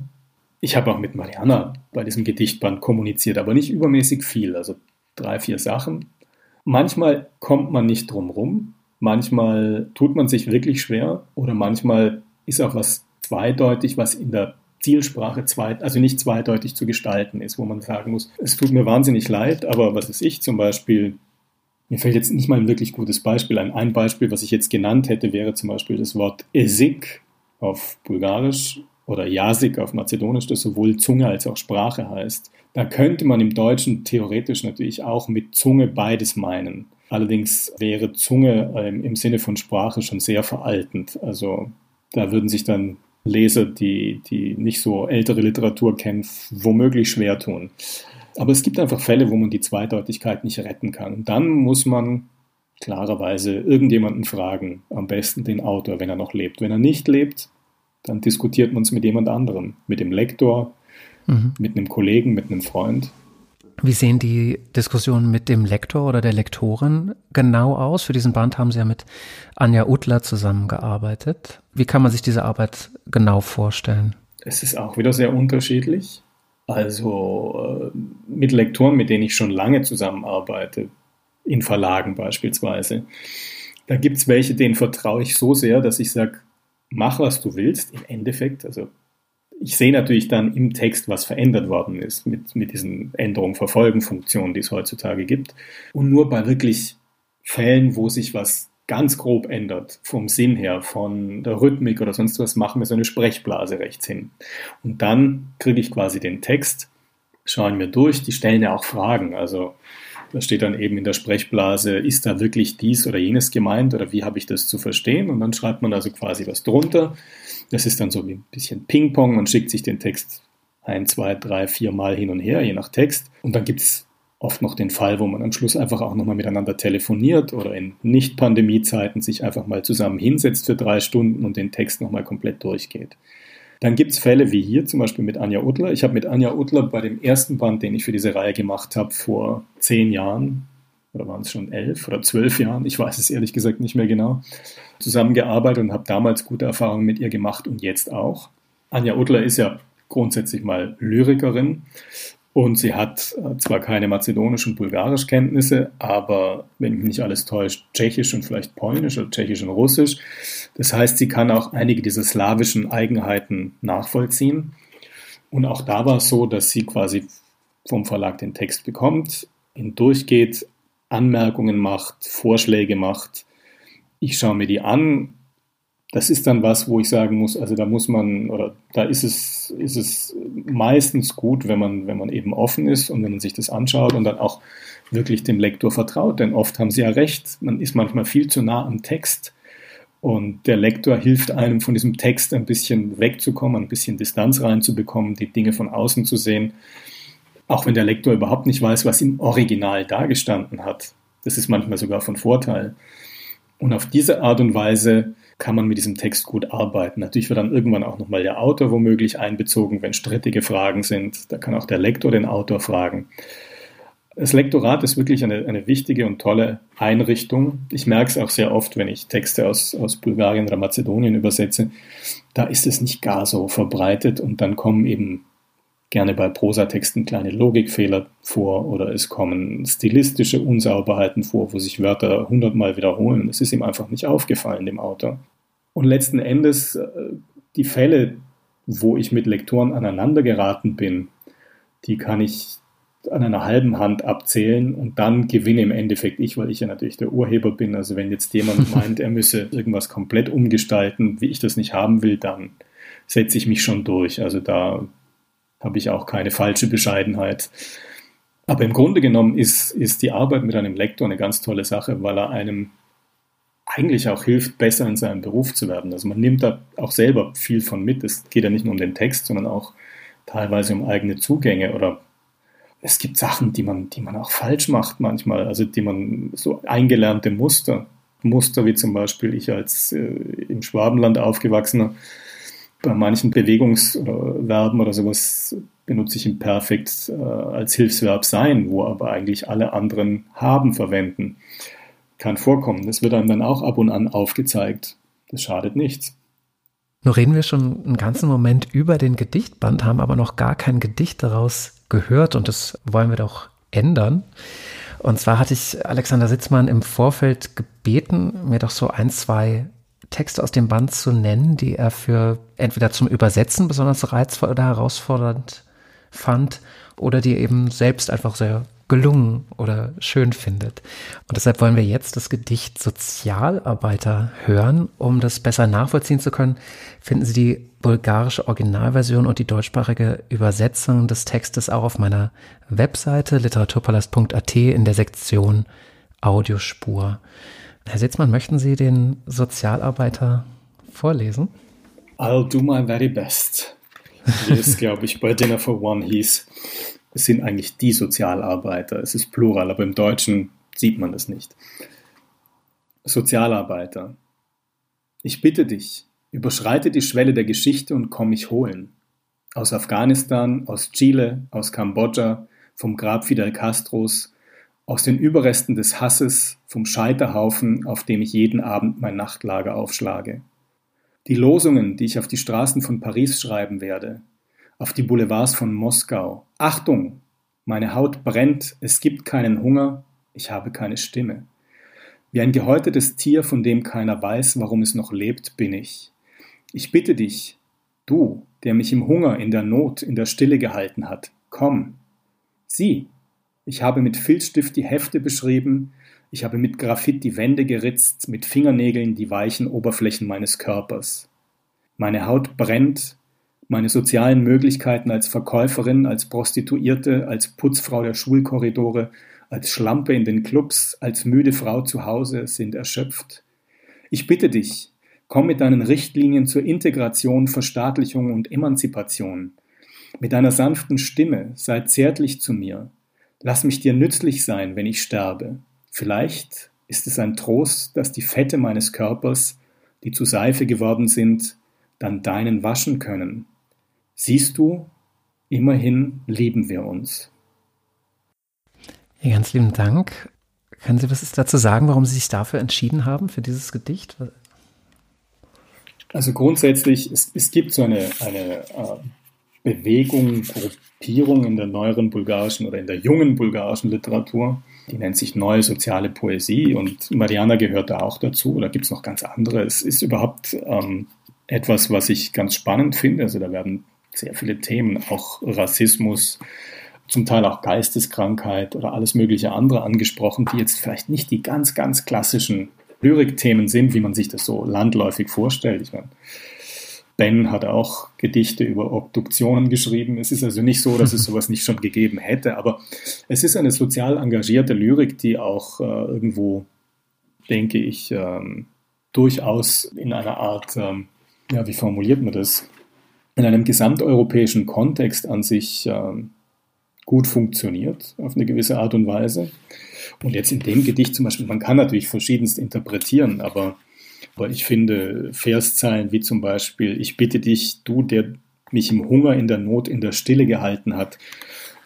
Ich habe auch mit Mariana bei diesem Gedichtband kommuniziert, aber nicht übermäßig viel, also drei, vier Sachen. Manchmal kommt man nicht drum rum, manchmal tut man sich wirklich schwer oder manchmal ist auch was zweideutig, was in der Zielsprache zweit, also nicht zweideutig zu gestalten ist, wo man sagen muss, es tut mir wahnsinnig leid, aber was ist ich zum Beispiel, mir fällt jetzt nicht mal ein wirklich gutes Beispiel ein. Ein Beispiel, was ich jetzt genannt hätte, wäre zum Beispiel das Wort Esik auf Bulgarisch oder Jasik auf Mazedonisch, das sowohl Zunge als auch Sprache heißt. Da könnte man im Deutschen theoretisch natürlich auch mit Zunge beides meinen. Allerdings wäre Zunge ähm, im Sinne von Sprache schon sehr veraltend. Also da würden sich dann Leser, die, die nicht so ältere Literatur kennen, womöglich schwer tun. Aber es gibt einfach Fälle, wo man die Zweideutigkeit nicht retten kann. Und dann muss man klarerweise irgendjemanden fragen, am besten den Autor, wenn er noch lebt. Wenn er nicht lebt, dann diskutiert man es mit jemand anderem, mit dem Lektor, mhm. mit einem Kollegen, mit einem Freund. Wie sehen die Diskussionen mit dem Lektor oder der Lektorin genau aus? Für diesen Band haben Sie ja mit Anja Utler zusammengearbeitet. Wie kann man sich diese Arbeit genau vorstellen? Es ist auch wieder sehr unterschiedlich. Also äh, mit Lektoren, mit denen ich schon lange zusammenarbeite, in Verlagen beispielsweise. Da gibt es welche, denen vertraue ich so sehr, dass ich sage, mach was du willst. Im Endeffekt, also ich sehe natürlich dann im Text, was verändert worden ist mit, mit diesen Änderungen, Verfolgen, Funktionen, die es heutzutage gibt. Und nur bei wirklich Fällen, wo sich was ganz grob ändert, vom Sinn her, von der Rhythmik oder sonst was, machen wir so eine Sprechblase rechts hin. Und dann kriege ich quasi den Text, schauen wir durch, die stellen ja auch Fragen. Also da steht dann eben in der Sprechblase, ist da wirklich dies oder jenes gemeint oder wie habe ich das zu verstehen? Und dann schreibt man also quasi was drunter. Das ist dann so wie ein bisschen Ping-Pong, man schickt sich den Text ein, zwei, drei, vier Mal hin und her, je nach Text. Und dann gibt es oft noch den Fall, wo man am Schluss einfach auch nochmal miteinander telefoniert oder in Nicht-Pandemie-Zeiten sich einfach mal zusammen hinsetzt für drei Stunden und den Text nochmal komplett durchgeht. Dann gibt es Fälle wie hier, zum Beispiel mit Anja Utler. Ich habe mit Anja Utler bei dem ersten Band, den ich für diese Reihe gemacht habe, vor zehn Jahren, oder waren es schon elf oder zwölf Jahren, ich weiß es ehrlich gesagt nicht mehr genau, zusammengearbeitet und habe damals gute Erfahrungen mit ihr gemacht und jetzt auch. Anja Utler ist ja grundsätzlich mal Lyrikerin und sie hat äh, zwar keine mazedonisch und bulgarisch Kenntnisse, aber wenn mich nicht alles täuscht, tschechisch und vielleicht polnisch oder tschechisch und russisch. Das heißt, sie kann auch einige dieser slawischen Eigenheiten nachvollziehen. Und auch da war es so, dass sie quasi vom Verlag den Text bekommt, ihn durchgeht, Anmerkungen macht, Vorschläge macht. Ich schaue mir die an, das ist dann was, wo ich sagen muss, also da muss man, oder da ist es, ist es meistens gut, wenn man, wenn man eben offen ist und wenn man sich das anschaut und dann auch wirklich dem Lektor vertraut, denn oft haben sie ja recht, man ist manchmal viel zu nah am Text und der Lektor hilft einem von diesem Text ein bisschen wegzukommen, ein bisschen Distanz reinzubekommen, die Dinge von außen zu sehen, auch wenn der Lektor überhaupt nicht weiß, was im Original dargestanden hat. Das ist manchmal sogar von Vorteil. Und auf diese Art und Weise kann man mit diesem Text gut arbeiten. Natürlich wird dann irgendwann auch nochmal der Autor womöglich einbezogen, wenn strittige Fragen sind. Da kann auch der Lektor den Autor fragen. Das Lektorat ist wirklich eine, eine wichtige und tolle Einrichtung. Ich merke es auch sehr oft, wenn ich Texte aus, aus Bulgarien oder Mazedonien übersetze. Da ist es nicht gar so verbreitet und dann kommen eben gerne bei Prosatexten kleine Logikfehler vor oder es kommen stilistische Unsauberheiten vor, wo sich Wörter hundertmal wiederholen. Es ist ihm einfach nicht aufgefallen, dem Autor. Und letzten Endes äh, die Fälle, wo ich mit Lektoren aneinander geraten bin, die kann ich an einer halben Hand abzählen und dann gewinne im Endeffekt ich, weil ich ja natürlich der Urheber bin. Also wenn jetzt jemand meint, er müsse irgendwas komplett umgestalten, wie ich das nicht haben will, dann setze ich mich schon durch. Also da habe ich auch keine falsche Bescheidenheit. Aber im Grunde genommen ist, ist die Arbeit mit einem Lektor eine ganz tolle Sache, weil er einem eigentlich auch hilft, besser in seinem Beruf zu werden. Also man nimmt da auch selber viel von mit. Es geht ja nicht nur um den Text, sondern auch teilweise um eigene Zugänge oder es gibt Sachen, die man, die man auch falsch macht manchmal, also die man so eingelernte Muster, Muster wie zum Beispiel ich als äh, im Schwabenland aufgewachsener, bei manchen Bewegungsverben oder sowas benutze ich im Perfekt äh, als Hilfsverb sein, wo aber eigentlich alle anderen haben verwenden. Kann vorkommen. Das wird einem dann auch ab und an aufgezeigt. Das schadet nichts. Nur reden wir schon einen ganzen Moment über den Gedichtband, haben aber noch gar kein Gedicht daraus gehört und das wollen wir doch ändern. Und zwar hatte ich Alexander Sitzmann im Vorfeld gebeten, mir doch so ein, zwei Texte aus dem Band zu nennen, die er für entweder zum Übersetzen besonders reizvoll oder herausfordernd fand oder die eben selbst einfach sehr gelungen oder schön findet. Und deshalb wollen wir jetzt das Gedicht Sozialarbeiter hören. Um das besser nachvollziehen zu können, finden Sie die bulgarische Originalversion und die deutschsprachige Übersetzung des Textes auch auf meiner Webseite literaturpalast.at in der Sektion Audiospur. Herr Sitzmann, möchten Sie den Sozialarbeiter vorlesen? I'll do my very best. Wie es, glaube ich, bei Dinner for One hieß es sind eigentlich die Sozialarbeiter. Es ist Plural, aber im Deutschen sieht man das nicht. Sozialarbeiter. Ich bitte dich, überschreite die Schwelle der Geschichte und komm mich holen. Aus Afghanistan, aus Chile, aus Kambodscha, vom Grab Fidel Castros, aus den Überresten des Hasses, vom Scheiterhaufen, auf dem ich jeden Abend mein Nachtlager aufschlage. Die Losungen, die ich auf die Straßen von Paris schreiben werde, auf die Boulevards von Moskau. Achtung! Meine Haut brennt, es gibt keinen Hunger, ich habe keine Stimme. Wie ein gehäutetes Tier, von dem keiner weiß, warum es noch lebt, bin ich. Ich bitte dich, du, der mich im Hunger, in der Not, in der Stille gehalten hat, komm. Sieh, ich habe mit Filzstift die Hefte beschrieben, ich habe mit Graphit die Wände geritzt, mit Fingernägeln die weichen Oberflächen meines Körpers. Meine Haut brennt, meine sozialen Möglichkeiten als Verkäuferin, als Prostituierte, als Putzfrau der Schulkorridore, als Schlampe in den Clubs, als müde Frau zu Hause sind erschöpft. Ich bitte dich, komm mit deinen Richtlinien zur Integration, Verstaatlichung und Emanzipation. Mit deiner sanften Stimme sei zärtlich zu mir. Lass mich dir nützlich sein, wenn ich sterbe. Vielleicht ist es ein Trost, dass die Fette meines Körpers, die zu Seife geworden sind, dann deinen waschen können. Siehst du, immerhin lieben wir uns. Ja, ganz lieben Dank. Können Sie was dazu sagen, warum Sie sich dafür entschieden haben, für dieses Gedicht? Also grundsätzlich, es, es gibt so eine, eine äh, Bewegung, Gruppierung in der neueren bulgarischen oder in der jungen bulgarischen Literatur, die nennt sich Neue Soziale Poesie und Mariana gehört da auch dazu, oder gibt es noch ganz andere. Es ist überhaupt ähm, etwas, was ich ganz spannend finde. Also da werden sehr viele Themen, auch Rassismus, zum Teil auch Geisteskrankheit oder alles mögliche andere angesprochen, die jetzt vielleicht nicht die ganz, ganz klassischen Lyrikthemen sind, wie man sich das so landläufig vorstellt. Ich meine, Ben hat auch Gedichte über Obduktionen geschrieben. Es ist also nicht so, dass es sowas nicht schon gegeben hätte, aber es ist eine sozial engagierte Lyrik, die auch äh, irgendwo, denke ich, ähm, durchaus in einer Art, ähm, ja, wie formuliert man das, in einem gesamteuropäischen Kontext an sich ähm, gut funktioniert, auf eine gewisse Art und Weise. Und jetzt in dem Gedicht zum Beispiel, man kann natürlich verschiedenst interpretieren, aber, aber ich finde Verszeilen wie zum Beispiel, ich bitte dich, du, der mich im Hunger, in der Not, in der Stille gehalten hat,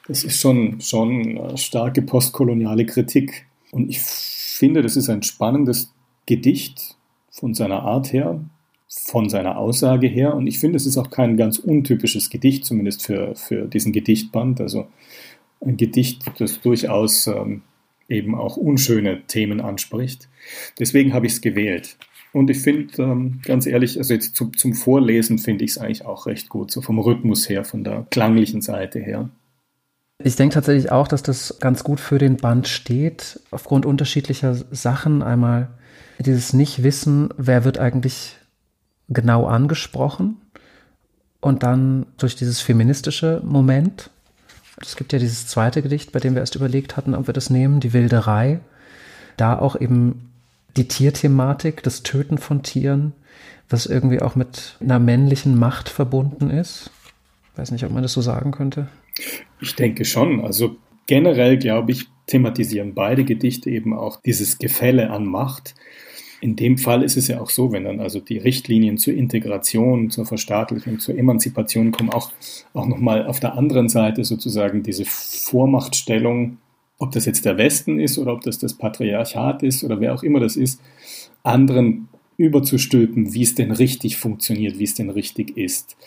das ist schon, schon starke postkoloniale Kritik. Und ich finde, das ist ein spannendes Gedicht von seiner Art her, von seiner Aussage her. Und ich finde, es ist auch kein ganz untypisches Gedicht, zumindest für, für diesen Gedichtband. Also ein Gedicht, das durchaus ähm, eben auch unschöne Themen anspricht. Deswegen habe ich es gewählt. Und ich finde, ähm, ganz ehrlich, also jetzt zu, zum Vorlesen finde ich es eigentlich auch recht gut, so vom Rhythmus her, von der klanglichen Seite her. Ich denke tatsächlich auch, dass das ganz gut für den Band steht, aufgrund unterschiedlicher Sachen. Einmal dieses Nicht-Wissen, wer wird eigentlich genau angesprochen. Und dann durch dieses feministische Moment. Es gibt ja dieses zweite Gedicht, bei dem wir erst überlegt hatten, ob wir das nehmen, die Wilderei. Da auch eben die Tierthematik, das Töten von Tieren, was irgendwie auch mit einer männlichen Macht verbunden ist. Ich weiß nicht, ob man das so sagen könnte. Ich denke schon. Also generell, glaube ich, thematisieren beide Gedichte eben auch dieses Gefälle an Macht. In dem Fall ist es ja auch so, wenn dann also die Richtlinien zur Integration, zur Verstaatlichung, zur Emanzipation kommen, auch, auch nochmal auf der anderen Seite sozusagen diese Vormachtstellung, ob das jetzt der Westen ist oder ob das das Patriarchat ist oder wer auch immer das ist, anderen überzustülpen, wie es denn richtig funktioniert, wie es denn richtig ist.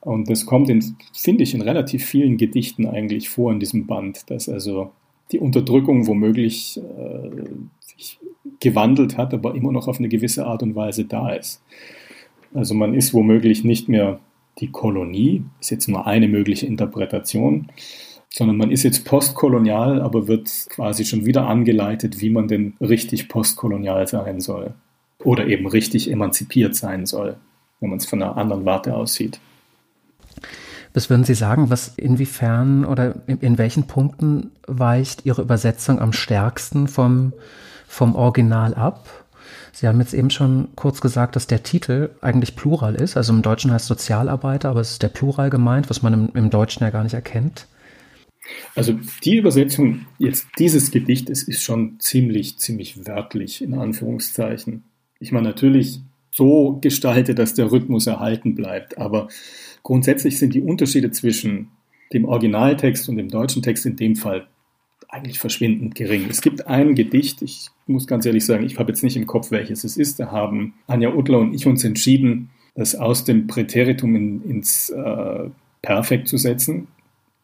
Und das kommt, in, finde ich, in relativ vielen Gedichten eigentlich vor in diesem Band, dass also die Unterdrückung womöglich äh, sich gewandelt hat, aber immer noch auf eine gewisse Art und Weise da ist. Also man ist womöglich nicht mehr die Kolonie, ist jetzt nur eine mögliche Interpretation, sondern man ist jetzt postkolonial, aber wird quasi schon wieder angeleitet, wie man denn richtig postkolonial sein soll oder eben richtig emanzipiert sein soll, wenn man es von einer anderen Warte aussieht. Was würden Sie sagen, was inwiefern oder in, in welchen Punkten weicht Ihre Übersetzung am stärksten vom vom Original ab. Sie haben jetzt eben schon kurz gesagt, dass der Titel eigentlich Plural ist. Also im Deutschen heißt Sozialarbeiter, aber es ist der Plural gemeint, was man im, im Deutschen ja gar nicht erkennt. Also die Übersetzung jetzt dieses Gedichtes ist schon ziemlich, ziemlich wörtlich in Anführungszeichen. Ich meine natürlich so gestaltet, dass der Rhythmus erhalten bleibt, aber grundsätzlich sind die Unterschiede zwischen dem Originaltext und dem deutschen Text in dem Fall eigentlich verschwindend gering. Es gibt ein Gedicht, ich muss ganz ehrlich sagen, ich habe jetzt nicht im Kopf, welches es ist. Da haben Anja Utler und ich uns entschieden, das aus dem Präteritum in, ins äh, Perfekt zu setzen,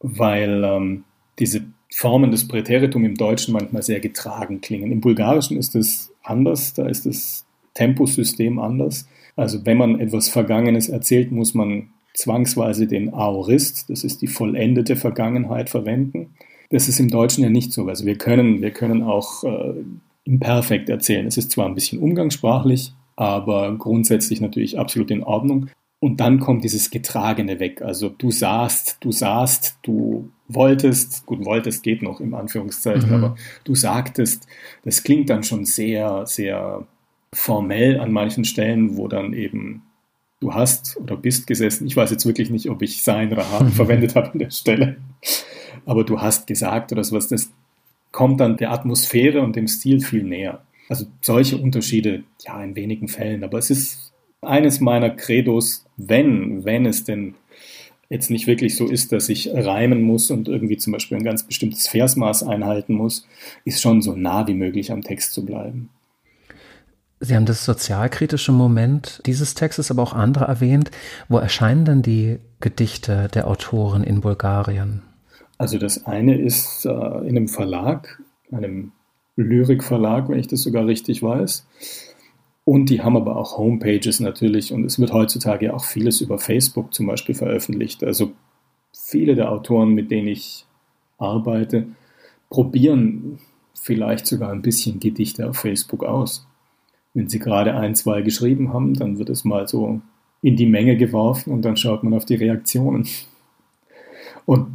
weil ähm, diese Formen des Präteritum im Deutschen manchmal sehr getragen klingen. Im Bulgarischen ist es anders, da ist das Tempusystem anders. Also wenn man etwas Vergangenes erzählt, muss man zwangsweise den Aorist, das ist die vollendete Vergangenheit, verwenden. Das ist im Deutschen ja nicht so. Also wir können, wir können auch äh, imperfekt erzählen. Es ist zwar ein bisschen umgangssprachlich, aber grundsätzlich natürlich absolut in Ordnung. Und dann kommt dieses Getragene weg. Also du sahst, du sahst, du wolltest, gut, wolltest geht noch im Anführungszeichen, mhm. aber du sagtest, das klingt dann schon sehr, sehr formell an manchen Stellen, wo dann eben du hast oder bist gesessen. Ich weiß jetzt wirklich nicht, ob ich sein oder haben verwendet habe an der Stelle aber du hast gesagt oder sowas, das kommt dann der Atmosphäre und dem Stil viel näher. Also solche Unterschiede, ja, in wenigen Fällen, aber es ist eines meiner Credos, wenn, wenn es denn jetzt nicht wirklich so ist, dass ich reimen muss und irgendwie zum Beispiel ein ganz bestimmtes Versmaß einhalten muss, ist schon so nah wie möglich am Text zu bleiben. Sie haben das sozialkritische Moment dieses Textes, aber auch andere erwähnt. Wo erscheinen denn die Gedichte der Autoren in Bulgarien? Also das eine ist äh, in einem Verlag, einem Lyrikverlag, wenn ich das sogar richtig weiß. Und die haben aber auch Homepages natürlich und es wird heutzutage auch vieles über Facebook zum Beispiel veröffentlicht. Also viele der Autoren, mit denen ich arbeite, probieren vielleicht sogar ein bisschen Gedichte auf Facebook aus. Wenn sie gerade ein, zwei geschrieben haben, dann wird es mal so in die Menge geworfen und dann schaut man auf die Reaktionen. Und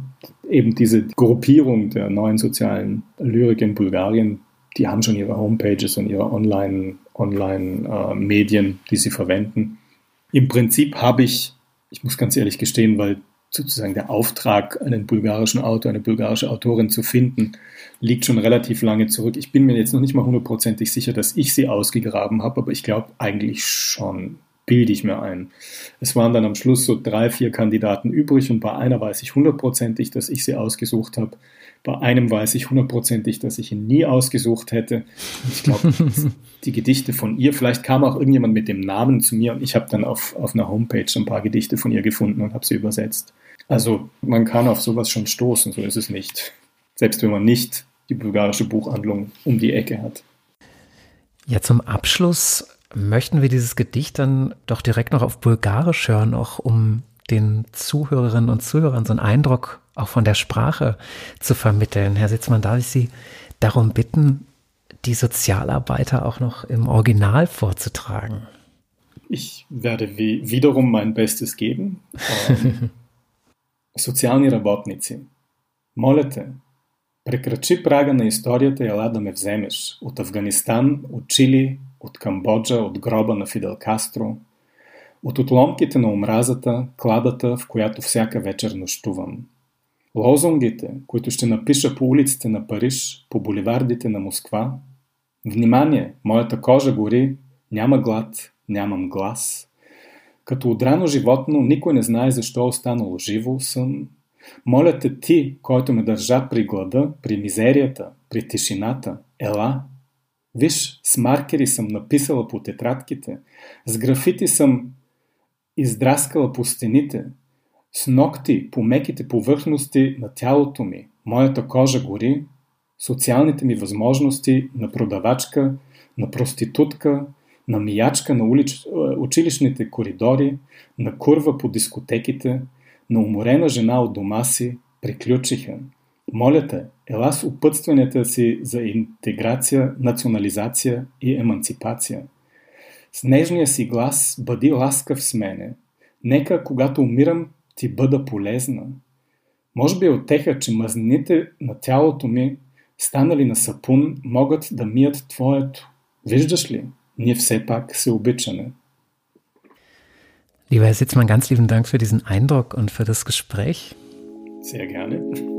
eben diese Gruppierung der neuen sozialen Lyrik in Bulgarien, die haben schon ihre Homepages und ihre Online-Medien, Online, äh, die sie verwenden. Im Prinzip habe ich, ich muss ganz ehrlich gestehen, weil sozusagen der Auftrag, einen bulgarischen Autor, eine bulgarische Autorin zu finden, liegt schon relativ lange zurück. Ich bin mir jetzt noch nicht mal hundertprozentig sicher, dass ich sie ausgegraben habe, aber ich glaube eigentlich schon, bilde ich mir ein. Es waren dann am Schluss so drei, vier Kandidaten übrig und bei einer weiß ich hundertprozentig, dass ich sie ausgesucht habe. Bei einem weiß ich hundertprozentig, dass ich ihn nie ausgesucht hätte. Ich glaube, die Gedichte von ihr, vielleicht kam auch irgendjemand mit dem Namen zu mir und ich habe dann auf, auf einer Homepage ein paar Gedichte von ihr gefunden und habe sie übersetzt. Also man kann auf sowas schon stoßen, so ist es nicht. Selbst wenn man nicht die bulgarische Buchhandlung um die Ecke hat. Ja, zum Abschluss möchten wir dieses Gedicht dann doch direkt noch auf Bulgarisch hören, auch um den Zuhörerinnen und Zuhörern so einen Eindruck auch von der Sprache zu vermitteln. Herr Sitzmann, darf ich Sie darum bitten, die Sozialarbeiter auch noch im Original vorzutragen? Ich werde wiederum mein Bestes geben. Ähm, Социални работници. Моля те, прекрачи прага на историята и ела да ме вземеш. От Афганистан, от Чили, от Камбоджа, от гроба на Фидел Кастро, от отломките на омразата, кладата, в която всяка вечер нощувам. Лозунгите, които ще напиша по улиците на Париж, по боливардите на Москва. Внимание, моята кожа гори, няма глад, нямам глас. Като отрано животно, никой не знае защо е останало живо съм. Моля те ти, който ме държа при глада, при мизерията, при тишината, ела. Виж, с маркери съм написала по тетрадките, с графити съм издраскала по стените, с ногти по меките повърхности на тялото ми, моята кожа гори, социалните ми възможности на продавачка, на проститутка, на миячка на улич... училищните коридори, на курва по дискотеките, на уморена жена от дома си, приключиха. Моля те, ела с опътстванията си за интеграция, национализация и еманципация. С нежния си глас бъди ласкав с мене. Нека, когато умирам, ти бъда полезна. Може би е отеха, че мазнините на тялото ми, станали на сапун, могат да мият твоето. Виждаш ли? Ние все пак се обичаме. Lieber Herr Sitzmann, ganz lieben Dank für diesen Eindruck und für das Gespräch. Sehr gerne.